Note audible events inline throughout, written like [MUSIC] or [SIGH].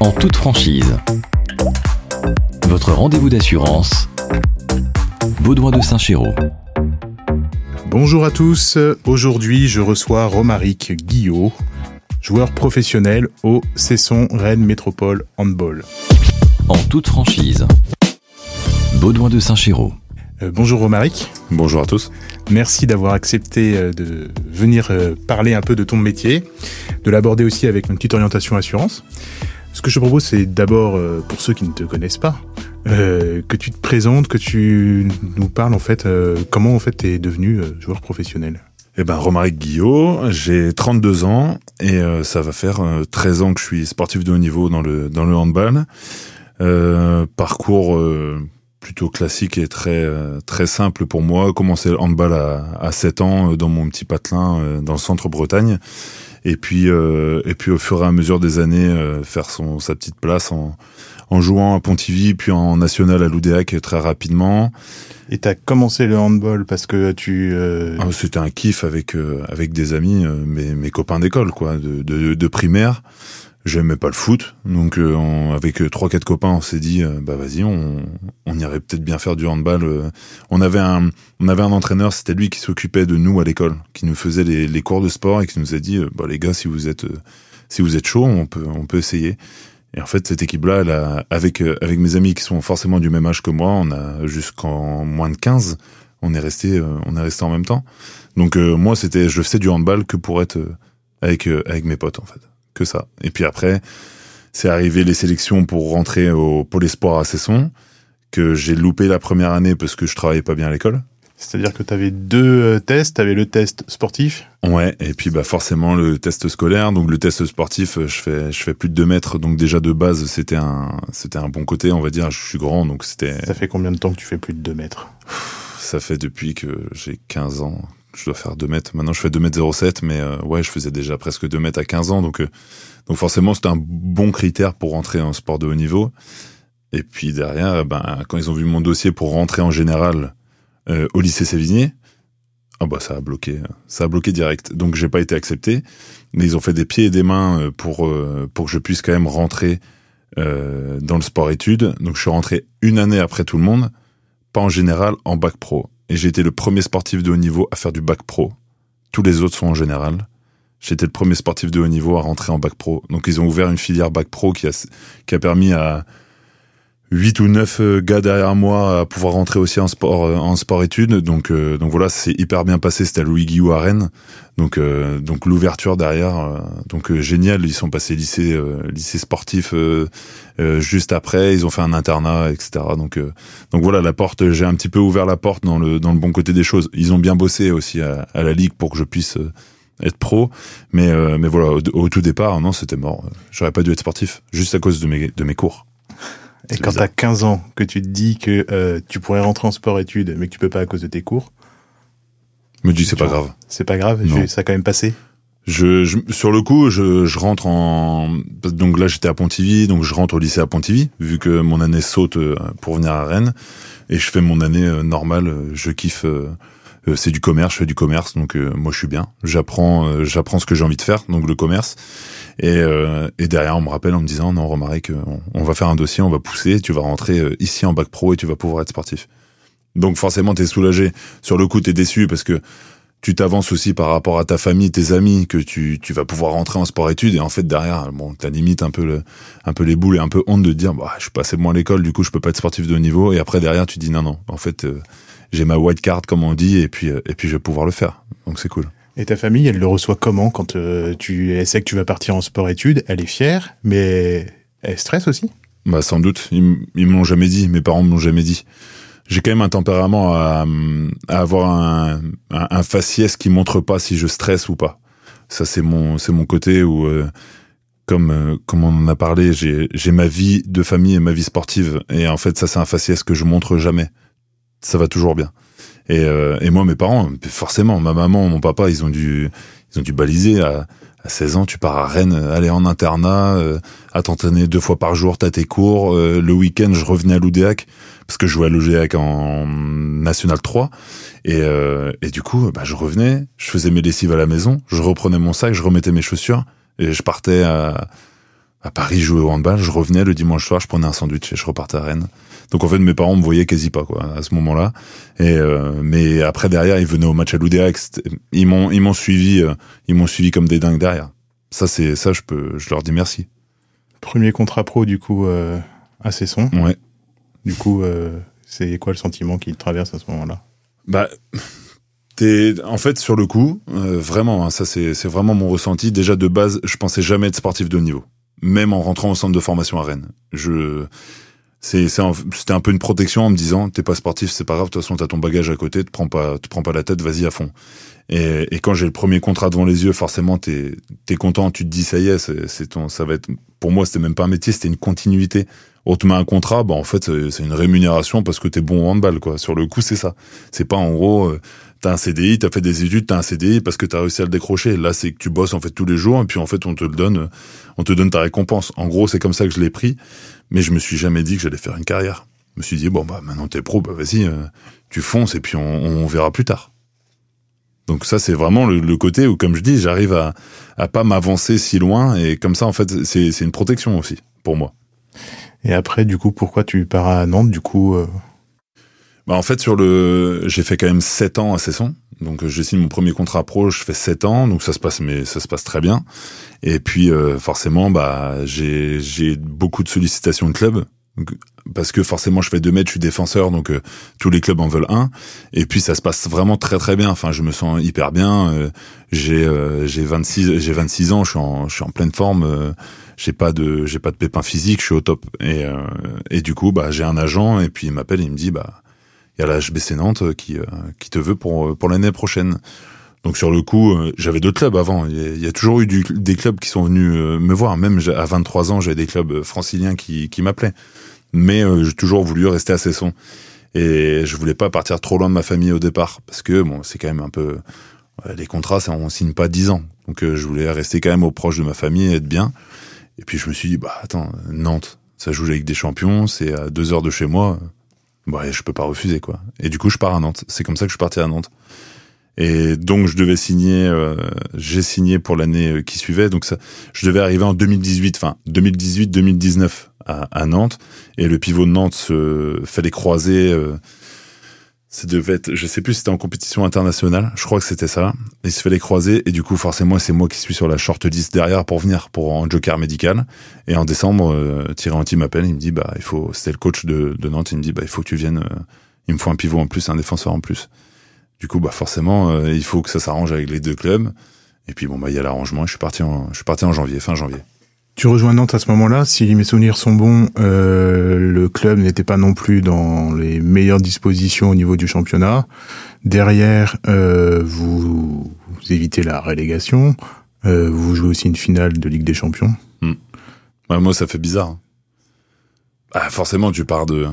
en toute franchise. Votre rendez-vous d'assurance, Baudouin de Saint-Chéraud. Bonjour à tous, aujourd'hui je reçois Romaric Guillot, joueur professionnel au Cesson Rennes Métropole Handball. En toute franchise, Baudouin de Saint-Chéraud. Euh, bonjour Romaric. Bonjour à tous. Merci d'avoir accepté euh, de venir euh, parler un peu de ton métier, de l'aborder aussi avec une petite orientation assurance. Ce que je propose, c'est d'abord, pour ceux qui ne te connaissent pas, que tu te présentes, que tu nous parles en fait, comment en fait tu es devenu joueur professionnel? Eh ben, Romaric Guillot, j'ai 32 ans et ça va faire 13 ans que je suis sportif de haut niveau dans le dans le handball. parcours plutôt classique et très euh, très simple pour moi. Commencer le handball à, à 7 ans euh, dans mon petit patelin euh, dans le centre Bretagne. Et puis et puis au fur et à mesure des années faire son sa petite place en en jouant à Pontivy puis en national à Loudéac très rapidement. Et t'as commencé le handball parce que tu ah, c'était un kiff avec avec des amis mes mes copains d'école quoi de, de, de primaire J'aimais pas le foot, donc euh, avec euh, trois quatre copains, on s'est dit euh, bah vas-y, on, on irait peut-être bien faire du handball. On avait un on avait un entraîneur, c'était lui qui s'occupait de nous à l'école, qui nous faisait les, les, cours de sport et qui nous a dit bah les gars, si vous êtes si vous êtes chaud, on peut on peut essayer. Et en fait, cette équipe-là, elle a, avec avec mes amis qui sont forcément du même âge que moi, on a jusqu'en moins de 15, on est resté on est resté en même temps. Donc moi, c'était je faisais du handball que pour être avec avec mes potes en fait que ça. Et puis après, c'est arrivé les sélections pour rentrer au Pôle Espoir à Cesson, que j'ai loupé la première année parce que je travaillais pas bien à l'école. C'est-à-dire que tu avais deux euh, tests, tu avais le test sportif Ouais, et puis bah forcément le test scolaire. Donc le test sportif, euh, je fais je fais plus de 2 mètres, donc déjà de base c'était un c'était un bon côté, on va dire. Je suis grand, donc c'était. Ça fait combien de temps que tu fais plus de 2 mètres? Ça fait depuis que j'ai 15 ans, je dois faire 2 mètres. Maintenant, je fais 2 mètres 07, mais euh, ouais, je faisais déjà presque 2 mètres à 15 ans. Donc, euh, donc forcément, c'était un bon critère pour rentrer en sport de haut niveau. Et puis derrière, ben, quand ils ont vu mon dossier pour rentrer en général euh, au lycée Sévigné, ah bah ça a bloqué, ça a bloqué direct. Donc j'ai pas été accepté, mais ils ont fait des pieds et des mains pour pour que je puisse quand même rentrer dans le sport études. Donc je suis rentré une année après tout le monde, pas en général, en bac pro et j'ai été le premier sportif de haut niveau à faire du bac pro. Tous les autres sont en général. J'étais le premier sportif de haut niveau à rentrer en bac pro. Donc ils ont ouvert une filière bac pro qui a, qui a permis à 8 ou 9 euh, gars derrière moi à pouvoir rentrer aussi en sport euh, en sport études. Donc euh, donc voilà c'est hyper bien passé. C'était à Louis Guillou à Rennes. Donc donc l'ouverture derrière donc génial. Ils sont passés lycée lycée sportif juste après. Ils ont fait un internat etc donc donc voilà la porte j'ai un petit peu ouvert la porte dans le dans le bon côté des choses. Ils ont bien bossé aussi à, à la ligue pour que je puisse être pro. Mais mais voilà au, au tout départ non c'était mort. J'aurais pas dû être sportif juste à cause de mes de mes cours et quand t'as 15 ans, que tu te dis que euh, tu pourrais rentrer en sport-études, mais que tu peux pas à cause de tes cours. Me dis, c'est pas grave. C'est pas grave, ça a quand même passé. Je, je, sur le coup, je, je rentre en donc là j'étais à Pontivy, donc je rentre au lycée à Pontivy vu que mon année saute euh, pour venir à Rennes et je fais mon année euh, normale. Je kiffe, c'est du commerce, je fais du commerce, donc moi je suis bien. J'apprends, j'apprends ce que j'ai envie de faire, donc le commerce. Et, euh, et derrière, on me rappelle en me disant non, Romaric, on, on va faire un dossier, on va pousser, tu vas rentrer euh, ici en bac pro et tu vas pouvoir être sportif. Donc forcément, t'es soulagé. Sur le coup, t'es déçu parce que tu t'avances aussi par rapport à ta famille, tes amis, que tu, tu vas pouvoir rentrer en sport-études. Et en fait, derrière, bon, t'as limite un peu le, un peu les boules et un peu honte de dire, bah, je suis passé moins à l'école, du coup, je peux pas être sportif de haut niveau. Et après, derrière, tu dis, non, non, en fait, euh, j'ai ma white card, comme on dit, et puis, et puis je vais pouvoir le faire. Donc c'est cool. Et ta famille, elle le reçoit comment quand euh, tu elle sait que tu vas partir en sport-études Elle est fière, mais elle stresse aussi? Bah sans doute. Ils, ils me l'ont jamais dit. Mes parents me l'ont jamais dit. J'ai quand même un tempérament à, à avoir un, un, un, faciès qui montre pas si je stresse ou pas. Ça c'est mon c'est mon côté où euh, comme euh, comme on en a parlé, j'ai j'ai ma vie de famille et ma vie sportive et en fait ça c'est un faciès que je montre jamais. Ça va toujours bien. Et, euh, et moi, mes parents, forcément, ma maman, mon papa, ils ont dû, ils ont dû baliser à, à 16 ans, tu pars à Rennes, aller en internat, euh, à t'entraîner deux fois par jour, t'as tes cours. Euh, le week-end, je revenais à l'Oudéac parce que je jouais à l'Oudéac en National 3. Et, euh, et du coup, bah, je revenais, je faisais mes lessives à la maison, je reprenais mon sac, je remettais mes chaussures et je partais à, à Paris jouer au handball. Je revenais le dimanche soir, je prenais un sandwich et je repartais à Rennes. Donc en fait, mes parents me voyaient quasi pas quoi à ce moment-là. Et euh, mais après derrière, ils venaient au match à l'Oudéac. Ils m'ont ils m'ont suivi, euh, ils m'ont suivi comme des dingues derrière. Ça c'est ça, je peux, je leur dis merci. Premier contrat pro du coup euh, à Cesson. Ouais. Du coup, euh, c'est quoi le sentiment qui te traverse à ce moment-là? Bah. T'es, en fait, sur le coup, euh, vraiment, hein, ça c'est, c'est vraiment mon ressenti. Déjà de base, je pensais jamais être sportif de haut niveau, même en rentrant au centre de formation à Rennes. Je, c'est un- c'était un peu une protection en me disant, t'es pas sportif, c'est pas grave, de toute façon t'as ton bagage à côté, te prends pas, te prends pas la tête, vas-y à fond. Et, et quand j'ai le premier contrat devant les yeux, forcément t'es, t'es content, tu te dis ça y est, c'est, ton, ça va être. Pour moi, c'était même pas un métier, c'était une continuité. On te met un contrat, bah en fait c'est, une rémunération parce que t'es bon au handball quoi. Sur le coup, c'est ça. C'est pas en gros. euh, T'as un CDI, t'as fait des études, t'as un CDI parce que t'as réussi à le décrocher. Là, c'est que tu bosses en fait tous les jours et puis en fait on te le donne, on te donne ta récompense. En gros, c'est comme ça que je l'ai pris, mais je me suis jamais dit que j'allais faire une carrière. Je me suis dit bon bah maintenant t'es pro, bah vas-y, euh, tu fonces et puis on, on verra plus tard. Donc ça c'est vraiment le, le côté où comme je dis, j'arrive à à pas m'avancer si loin et comme ça en fait c'est c'est une protection aussi pour moi. Et après, du coup, pourquoi tu pars à Nantes Du coup, euh, Bah en fait sur le j'ai fait quand même 7 ans à Cesson. Donc euh, je signe mon premier contrat pro, je fais 7 ans, donc ça se passe mais ça se passe très bien. Et puis euh, forcément bah j'ai j'ai beaucoup de sollicitations de clubs parce que forcément je fais 2 mètres, je suis défenseur donc euh, tous les clubs en veulent un et puis ça se passe vraiment très très bien. Enfin je me sens hyper bien, euh, j'ai euh, j'ai 26 j'ai 26 ans, je suis en je suis en pleine forme euh, j'ai pas de j'ai pas de pépins physiques, je suis au top et et du coup bah j'ai un agent et puis il m'appelle, il me dit bah il y a la HBC Nantes qui, euh, qui te veut pour, euh, pour l'année prochaine. Donc sur le coup, euh, j'avais d'autres clubs avant. Il y, a, toujours eu des clubs qui sont venus euh, me voir. Même à 23 ans, j'avais des clubs euh, franciliens qui, qui m'appelaient. Mais euh, j'ai toujours voulu rester à Cesson. Et je voulais pas partir trop loin de ma famille au départ. Parce que bon, c'est quand même un peu... les contrats, ça, on signe pas 10 ans. Donc euh, je voulais rester quand même au proche de ma famille et être bien. Et puis je me suis dit, bah attends, Nantes, ça joue avec des champions, c'est à deux heures de chez moi. Bah, je peux pas refuser quoi. Et du coup, je pars à Nantes. C'est comme ça que je suis parti à Nantes. Et donc, je devais signer. euh, j'ai signé pour l'année euh, qui suivait. Donc, ça, je devais arriver en 2018, enfin 2018-2019 à, à Nantes. Et le pivot de Nantes se fait les croisés. Euh, ça devait être, je sais plus, si c'était en compétition internationale. Je crois que c'était ça. Il se fait les croisés et du coup, forcément, c'est moi qui suis sur la short list derrière pour venir pour en joker médical. Et en décembre, euh, Thierry Anti m'appelle, il me dit bah il faut, c'était le coach de, de Nantes, il me dit bah il faut que tu viennes, euh, il me faut un pivot en plus, un défenseur en plus. Du coup bah forcément euh, il faut que ça s'arrange avec les deux clubs. Et puis bon bah il y a l'arrangement. Je suis parti en, je suis parti en janvier, fin janvier. Tu rejoins Nantes à ce moment-là. Si mes souvenirs sont bons, euh, le club n'était pas non plus dans les meilleures dispositions au niveau du championnat. Derrière, euh, vous, vous évitez la relégation. Euh, vous jouez aussi une finale de Ligue des Champions. Ouais, moi ça fait bizarre. hein. Ah, forcément tu pars de,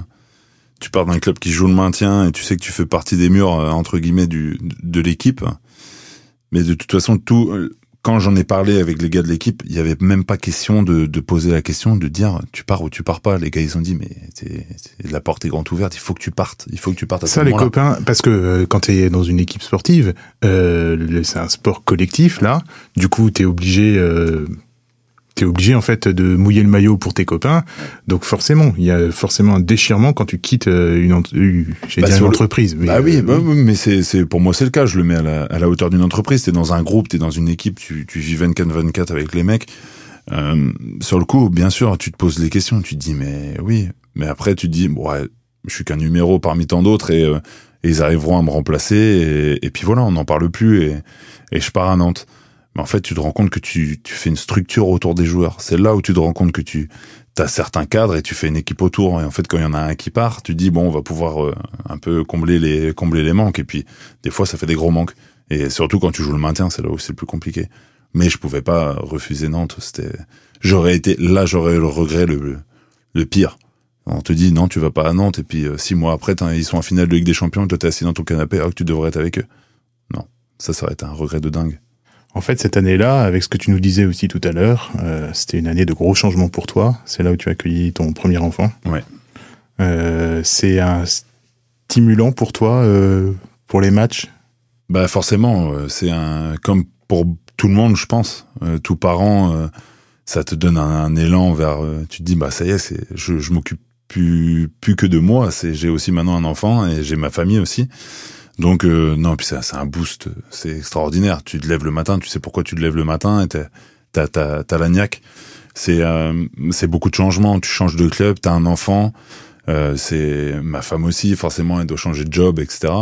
tu pars d'un club qui joue le maintien et tu sais que tu fais partie des murs entre guillemets du de l'équipe. Mais de toute façon tout quand j'en ai parlé avec les gars de l'équipe, il y avait même pas question de, de poser la question, de dire tu pars ou tu pars pas. Les gars, ils ont dit mais la porte est grande ouverte, il faut que tu partes, il faut que tu partes à ce Ça, les moment-là. copains, parce que euh, quand tu es dans une équipe sportive, euh, c'est un sport collectif, là. Du coup, tu es obligé... Euh, T'es obligé en fait de mouiller le maillot pour tes copains, donc forcément, il y a forcément un déchirement quand tu quittes euh, une, ent- euh, Bah, une entreprise. Mais, Bah oui, euh, bah oui, mais c'est, c'est, pour moi, c'est le cas. Je le mets à la, à la hauteur d'une entreprise. T'es dans un groupe, t'es dans une équipe, tu, tu vis 24-24 avec les mecs. Euh, sur le coup, bien sûr, tu te poses les questions. Tu te dis, mais oui. Mais après, tu te dis, bon, ouais, je suis qu'un numéro parmi tant d'autres et, euh, et ils arriveront à me remplacer. Et, et puis voilà, on n'en parle plus et, et je pars à Nantes. Mais en fait, tu te rends compte que tu, tu fais une structure autour des joueurs. C'est là où tu te rends compte que tu as certains cadres et tu fais une équipe autour. Et en fait, quand il y en a un qui part, tu dis, bon, on va pouvoir euh, un peu combler les, combler les manques. Et puis, des fois, ça fait des gros manques. Et surtout quand tu joues le maintien, c'est là où c'est le plus compliqué. Mais je pouvais pas refuser Nantes. C'était, j'aurais été, là, j'aurais le regret le, le pire. On te dit, non, tu vas pas à Nantes. Et puis, euh, six mois après, ils sont en finale de Ligue des Champions. Toi, t'es assis dans ton canapé. Ah, que tu devrais être avec eux. Non. Ça, ça aurait un regret de dingue. En fait, cette année-là, avec ce que tu nous disais aussi tout à l'heure, euh, c'était une année de gros changements pour toi. C'est là où tu as accueilli ton premier enfant. Ouais. Euh, c'est un stimulant pour toi euh, pour les matchs? Bah forcément, euh, c'est un comme pour tout le monde, je pense. Euh, tout parent, euh, ça te donne un, un élan vers. euh, tu te dis bah ça y est, c'est je, je m'occupe plus plus que de moi. C'est j'ai aussi maintenant un enfant et j'ai ma famille aussi. Donc euh, non, puis c'est un boost, c'est extraordinaire. Tu te lèves le matin, tu sais pourquoi tu te lèves le matin et t'as t'as t'as, la niaque. C'est euh, c'est beaucoup de changements. Tu changes de club, t'as un enfant. Euh, c'est ma femme aussi, forcément, elle doit changer de job, etc.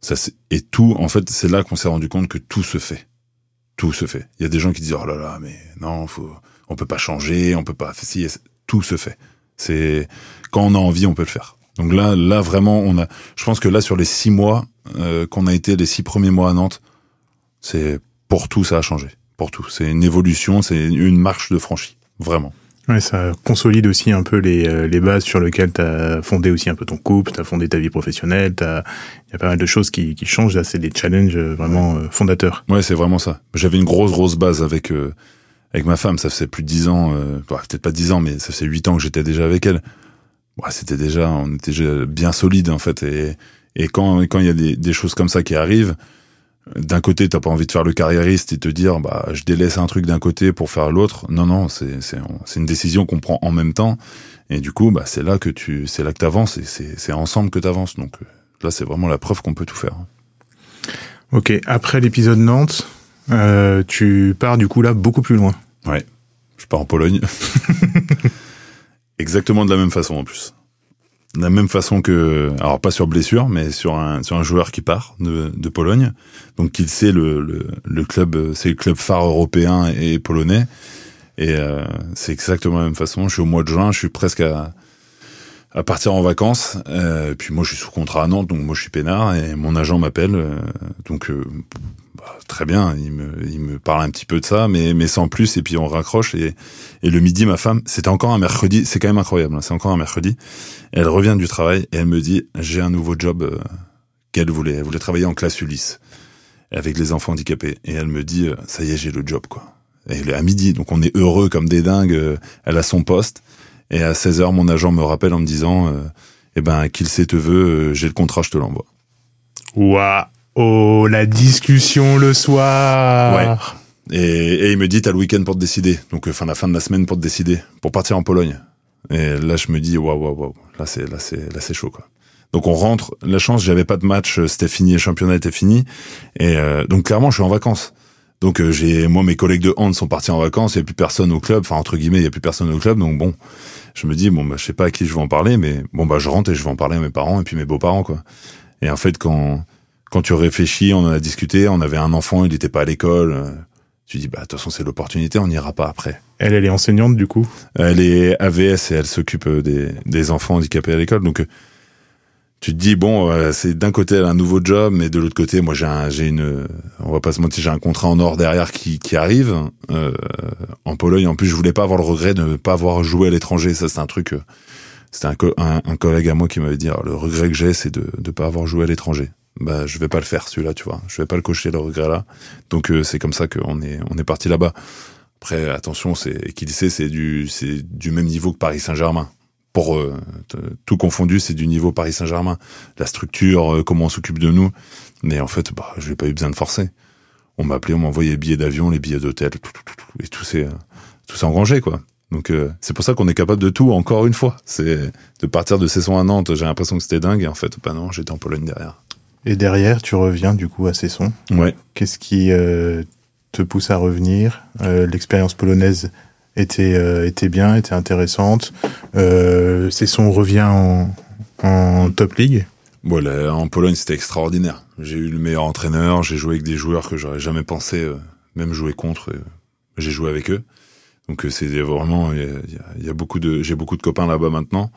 Ça, et tout, en fait, c'est là qu'on s'est rendu compte que tout se fait. Tout se fait. Il y a des gens qui disent oh là là, mais non, faut, on peut pas changer, on peut pas. Si, tout se fait. C'est quand on a envie, on peut le faire. Donc là, là vraiment, on a. Je pense que là, sur les six mois euh, qu'on a été, les six premiers mois à Nantes, c'est pour tout, ça a changé. Pour tout, c'est une évolution, c'est une marche de franchie, vraiment. Ouais, ça consolide aussi un peu les, euh, les bases sur lesquelles tu as fondé aussi un peu ton couple, tu as fondé ta vie professionnelle, il y a pas mal de choses qui, qui changent, là c'est des challenges euh, vraiment fondateurs. Ouais, c'est vraiment ça. J'avais une grosse, grosse base avec euh, avec ma femme. Ça faisait plus de dix ans, euh, bah, peut-être pas dix ans, mais ça faisait huit ans que j'étais déjà avec elle. Ouais, c'était déjà, on était déjà bien solide en fait. Et et quand quand il y a des, des choses comme ça qui arrivent, d'un côté t'as pas envie de faire le carriériste et te dire bah je délaisse un truc d'un côté pour faire l'autre. Non, non, c'est c'est c'est une décision qu'on prend en même temps. Et du coup, bah c'est là que tu, c'est là que t'avances et c'est c'est ensemble que t'avances. Donc euh, là, c'est vraiment la preuve qu'on peut tout faire. Ok, après l'épisode Nantes, euh, tu pars du coup là beaucoup plus loin. Je pars en Pologne. [LAUGHS] Exactement de la même façon en plus. De la même façon que, alors pas sur blessure, mais sur un sur un joueur qui part de, de Pologne. Donc il sait le, le le club, c'est le club phare européen et polonais. Et euh, c'est exactement la même façon. Je suis au mois de juin, je suis presque à à partir en vacances. Euh, puis moi je suis sous contrat à Nantes, donc moi je suis peinard et mon agent m'appelle. euh, donc euh, bah, très bien, il me il me parle un petit peu de ça, mais mais sans plus. Et puis on raccroche et et le midi, ma femme, c'était encore un mercredi, c'est quand même incroyable, hein, c'est encore un mercredi. Elle revient du travail et elle me dit, j'ai un nouveau job euh, qu'elle voulait. Elle voulait travailler en classe Ulysse avec les enfants handicapés. Et elle me dit, euh, ça y est, j'ai le job, quoi. Et à midi, donc on est heureux comme des dingues. euh, Elle a son poste. Et à 16 heures, mon agent me rappelle en me disant, euh, eh ben, qu'il sait te veut, euh, j'ai le contrat, je te l'envoie. Waouh Oh, la discussion le soir Et, et il me dit, t'as le week-end pour te décider. Donc, enfin, la fin de la semaine pour te décider. Pour partir en Pologne. Et là, je me dis, waouh, waouh, waouh. Là, c'est, là, c'est, là, c'est chaud, quoi. Donc, on rentre. La chance, j'avais pas de match. euh, C'était fini. Le championnat était fini. Et, euh, donc, clairement, je suis en vacances. Donc, euh, j'ai, moi, mes collègues de hand sont partis en vacances. Il y a plus personne au club. Enfin, entre guillemets, il y a plus personne au club. Donc, bon. Je me dis, bon, bah, je sais pas à qui je vais en parler, mais bon, bah, je rentre et je vais en parler à mes parents et puis mes beaux-parents, quoi. Et en fait, quand, quand tu réfléchis, on en a discuté, on avait un enfant, il était pas à l'école. euh, Tu dis, bah, de toute façon, c'est l'opportunité, on n'ira pas après. Elle, elle est enseignante du coup? Elle est AVS et elle s'occupe euh, des, des enfants handicapés à l'école. Donc, euh, tu te dis, bon, euh, c'est d'un côté, un nouveau job, mais de l'autre côté, moi, j'ai un, j'ai une, on va pas se mentir, j'ai un contrat en or derrière qui, qui arrive, euh, en Pologne. En plus, je voulais pas avoir le regret de ne pas avoir joué à l'étranger. Ça, c'est un truc, euh, c'était un, un, un collègue à moi qui m'avait dit, Alors, le regret que j'ai, c'est de ne pas avoir joué à l'étranger. Bah, je vais pas le faire, celui-là, tu vois. Je vais pas le cocher, le regret-là. Donc, euh, c'est comme ça qu'on est, on est parti là-bas. Après, attention, c'est qui sait, c'est du, c'est du même niveau que Paris Saint-Germain. Pour euh, tout confondu, c'est du niveau Paris Saint-Germain. La structure, euh, comment on s'occupe de nous. Mais en fait, bah, je n'ai pas eu besoin de forcer. On m'a appelé, on m'a envoyé les billets d'avion, les billets d'hôtel, tout, tout, tout, et tout s'est, tout engrangé, quoi. Donc euh, c'est pour ça qu'on est capable de tout encore une fois. C'est de partir de Cesson à Nantes. J'ai l'impression que c'était dingue, et en fait, bah non, j'étais en Pologne derrière. Et derrière, tu reviens du coup à Cesson. Ouais. Qu'est-ce qui te pousse à revenir? L'expérience polonaise était, euh, était bien, était intéressante. Euh, Cesson revient en, top league. Bon, là, en Pologne, c'était extraordinaire. J'ai eu le meilleur entraîneur, j'ai joué avec des joueurs que j'aurais jamais pensé euh, même jouer contre. euh, j'ai joué avec eux. Donc c'est vraiment, il y a, beaucoup de, j'ai beaucoup de copains là-bas maintenant,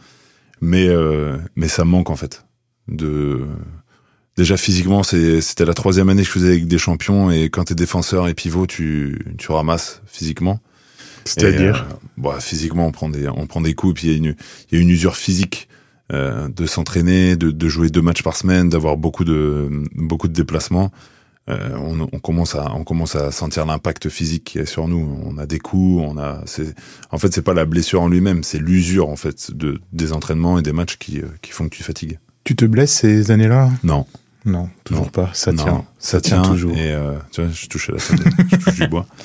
mais mais ça me manque en fait. De déjà physiquement, c'était la troisième année que je faisais avec des champions et quand t'es défenseur et pivot, tu tu ramasses physiquement. C'est-à-dire euh, bah, physiquement, on prend des, on prend des coups, puis il y a une, il y a une usure physique euh, de s'entraîner, de, de jouer deux matchs par semaine, d'avoir beaucoup de, beaucoup de déplacements. Euh, on, on commence à, on commence à sentir l'impact physique qui est sur nous. On a des coups, on a, c'est, en fait, c'est pas la blessure en lui-même, c'est l'usure en fait de des entraînements et des matchs qui, euh, qui font que tu fatigues. Tu te blesses ces années-là? Non, Non, toujours Non. pas. Ça non, tient. ça tient tient toujours. Et euh, tu vois, je touche à la je touche du bois. [LAUGHS]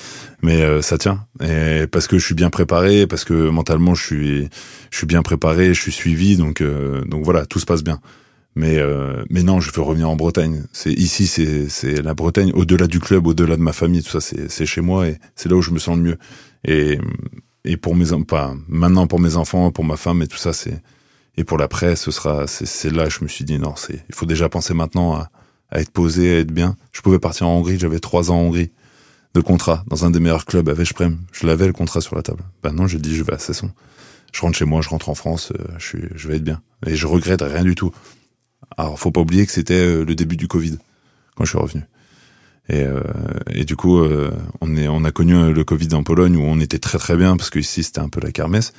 Mais euh, ça tient. Et parce que je suis bien préparé, parce que mentalement je suis je suis bien préparé, je suis suivi, donc euh, donc voilà, tout se passe bien. Mais euh, mais non, je veux revenir en Bretagne. C'est ici, c'est c'est la Bretagne, au-delà du club, au-delà de ma famille, tout ça, c'est c'est chez moi et c'est là où je me sens le mieux. Et et pour mes pas maintenant pour mes enfants, pour ma femme et tout ça, c'est et pour l'après, ce sera c'est c'est là je me suis dit non, c'est il faut déjà penser maintenant à à être posé, à être bien. Je pouvais partir en Hongrie, j'avais trois ans en Hongrie de contrat dans un des meilleurs clubs à Veszprem. Je l'avais le contrat sur la table. Ben non, je dis je vais à. Je rentre chez moi, je rentre en France, euh, je suis je vais être bien et je regrette rien du tout. Alors, faut pas oublier que c'était euh, le début du Covid quand je suis revenu. Et, euh, et du coup, euh, on, est, on a connu le Covid en Pologne où on était très très bien parce que ici c'était un peu la kermesse.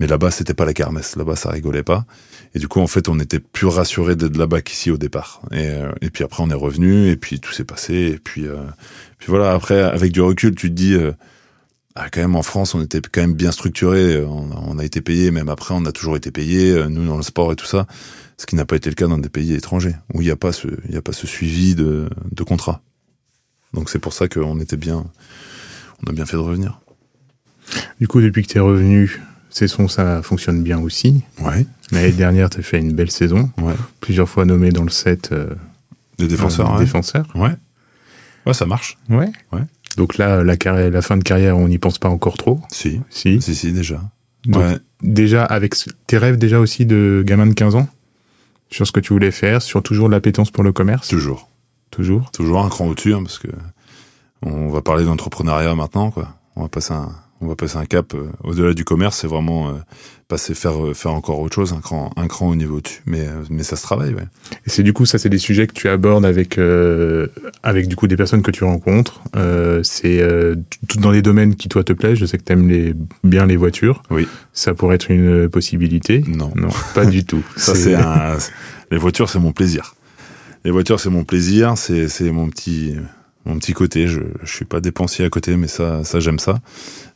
Mais là-bas, c'était pas la kermesse. Là-bas, ça rigolait pas. Et du coup, en fait, on était plus rassuré d'être là-bas qu'ici au départ. Et, et puis après, on est revenu et puis tout s'est passé. Et puis, puis voilà. Après, avec du recul, tu te dis, ah, quand même en France, on était quand même bien structuré. On, a été payé, même après, on a toujours été payé. Nous, dans le sport et tout ça ce qui n'a pas été le cas dans des pays étrangers où il n'y a pas ce y a pas ce suivi de, de contrat. Donc c'est pour ça qu'on était bien on a bien fait de revenir. Du coup depuis que tu es revenu, Cesson ça fonctionne bien aussi. Ouais. L'année dernière tu as fait une belle saison. Ouais. Plusieurs fois nommé dans le set euh, des défenseurs. euh, ouais. ouais. Ouais, ça marche. Ouais. Ouais. Donc là la carrière la fin de carrière, on n'y pense pas encore trop. Si. Si. Si si déjà. Donc, ouais. déjà avec tes rêves déjà aussi de gamin de 15 ans? Sur ce que tu voulais faire, sur toujours l'appétence pour le commerce, Toujours. toujours. Toujours un cran au-dessus hein, parce que on va parler d'entrepreneuriat maintenant quoi. On va passer un on va passer un cap euh, au-delà du commerce, c'est vraiment euh, passer faire euh, faire encore autre chose, un cran un cran au niveau au-dessus. Mais euh, mais ça se travaille, ouais. Et c'est du coup ça c'est des sujets que tu abordes avec euh, avec du coup des personnes que tu rencontres. Euh, c'est euh, tout dans les domaines qui toi te plaisent. Je sais que t'aimes les bien les voitures. Oui. Ça pourrait être une possibilité. Non. Non, pas du tout. [LAUGHS] Ça, c'est un... Les voitures, c'est mon plaisir. Les voitures, c'est mon plaisir, c'est, c'est mon petit, mon petit côté. Je, je suis pas dépensier à côté, mais ça, ça, j'aime ça.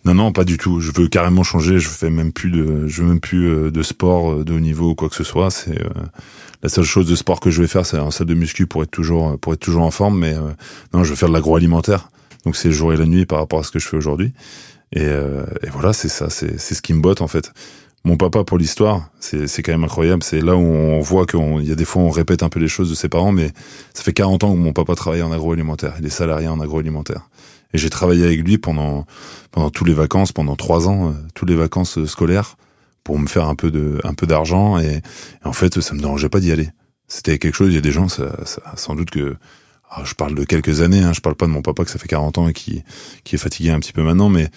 Non, non, pas du tout. Je veux carrément changer. Je fais même plus de, je veux même plus euh, de sport euh, de haut niveau ou quoi que ce soit. C'est euh, la seule chose de sport que je vais faire, c'est un salle de muscu pour être toujours, pour être toujours en forme. Mais non, je veux faire de l'agroalimentaire. Donc c'est le jour et la nuit par rapport à ce que je fais aujourd'hui. Et, et voilà, c'est ça, c'est ce qui me botte en fait mon papa pour l'histoire, c'est quand même incroyable. C'est là où on voit qu'il y a des fois on répète un peu les choses de ses parents, mais ça fait 40 ans que mon papa travaille en agroalimentaire. Il est salarié en agroalimentaire. Et j'ai travaillé avec lui pendant pendant tous les vacances, pendant trois ans, euh, toutes les vacances euh, scolaires, pour me faire un peu de un peu d'argent. Et, et en fait, ça me dérangeait pas d'y aller. C'était quelque chose. Il y a des gens, ça, ça sans doute que ah, je parle de quelques années. Hein, je parle pas de mon papa que ça fait 40 ans et qui qui est fatigué un petit peu maintenant, mais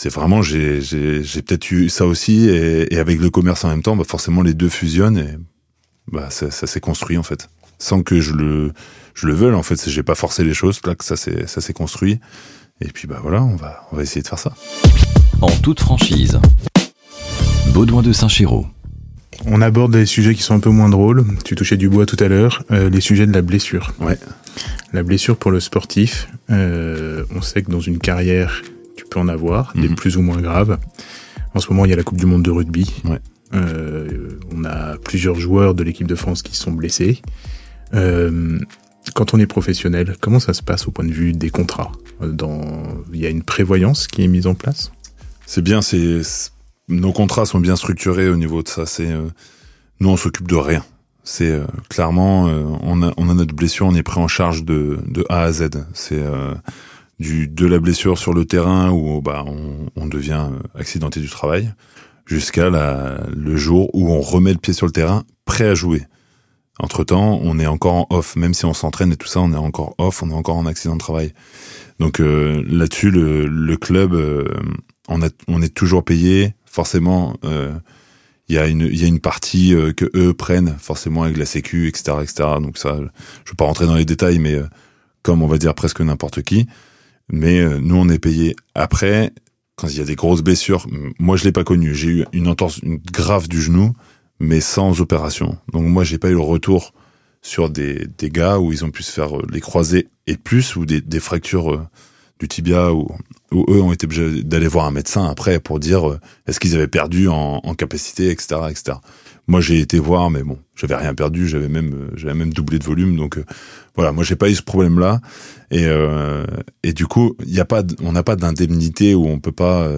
c'est vraiment j'ai j'ai j'ai peut-être eu ça aussi et, et avec le commerce en même temps bah forcément les deux fusionnent et bah ça, ça s'est construit en fait sans que je le je le veuille en fait j'ai pas forcé les choses là que ça s'est ça s'est construit et puis bah voilà on va on va essayer de faire ça En toute franchise. Baudouin de Saint-Chéraud. On aborde des sujets qui sont un peu moins drôles. Tu touchais du bois tout à l'heure. euh, les sujets de la blessure. ouais La blessure pour le sportif. euh, on sait que dans une carrière, tu peux en avoir des Mhm. plus ou moins graves. En ce moment, il y a la Coupe du Monde de rugby. Ouais. Euh, on a plusieurs joueurs de l'équipe de France qui sont blessés. Euh, quand on est professionnel, comment ça se passe au point de vue des contrats Euh, Dans, il y a une prévoyance qui est mise en place. c'est bien c'est nos contrats sont bien structurés au niveau de ça c'est nous on s'occupe de rien c'est euh, clairement euh, on a on a notre blessure on est pris en charge de de A à Z c'est euh, du de la blessure sur le terrain où bah on, on devient euh, accidenté du travail jusqu'à le jour où on remet le pied sur le terrain prêt à jouer. Entre temps on est encore en off. Même si on s'entraîne et tout ça on est encore off on est encore en accident de travail. Donc euh, là-dessus le, le club euh, on a on est toujours payé. Forcément euh, il y a une y a une partie euh, que eux prennent forcément avec la sécu etc etc donc ça je veux pas rentrer dans les détails mais comme on va dire presque n'importe qui mais euh, nous on est payé. Après quand il y a des grosses blessures moi je l'ai pas connu. J'ai eu une entorse une grave du genou mais sans opération. Donc moi j'ai pas eu le retour sur des des gars où ils ont pu se faire euh, les croisés et plus ou des des fractures euh, du tibia ou où eux ont été obligés d'aller voir un médecin après pour dire euh, est-ce qu'ils avaient perdu en, en, capacité, etc., etc. Moi, j'ai été voir, mais bon, j'avais rien perdu, j'avais même, euh, j'avais même doublé de volume, donc euh, voilà, moi j'ai pas eu ce problème-là, et euh, et du coup, il y a pas, on n'a pas d'indemnité où on peut pas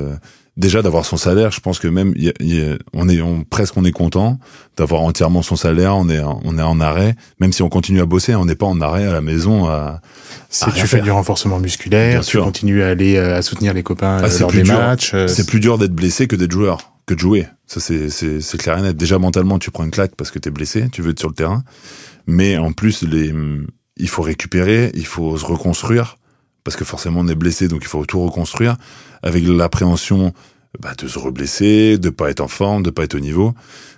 déjà d'avoir son salaire, je pense que même y y a, on est on, presque on est content d'avoir entièrement son salaire, on est on est en arrêt, même si on continue à bosser, on n'est pas en arrêt à la maison à si tu fais du renforcement musculaire, Bien tu sûr. continues à aller à soutenir les copains ah, lors des dur. matchs. C'est plus dur d'être blessé que d'être joueur, que de jouer. Ça c'est c'est c'est clair et net. Déjà mentalement, tu prends une claque parce que t'es blessé, tu veux être sur le terrain, mais en plus les il faut récupérer, il faut se reconstruire parce que forcément on est blessé, donc il faut tout reconstruire avec l'appréhension bah, de se reblesser, de pas être en forme, de pas être au niveau.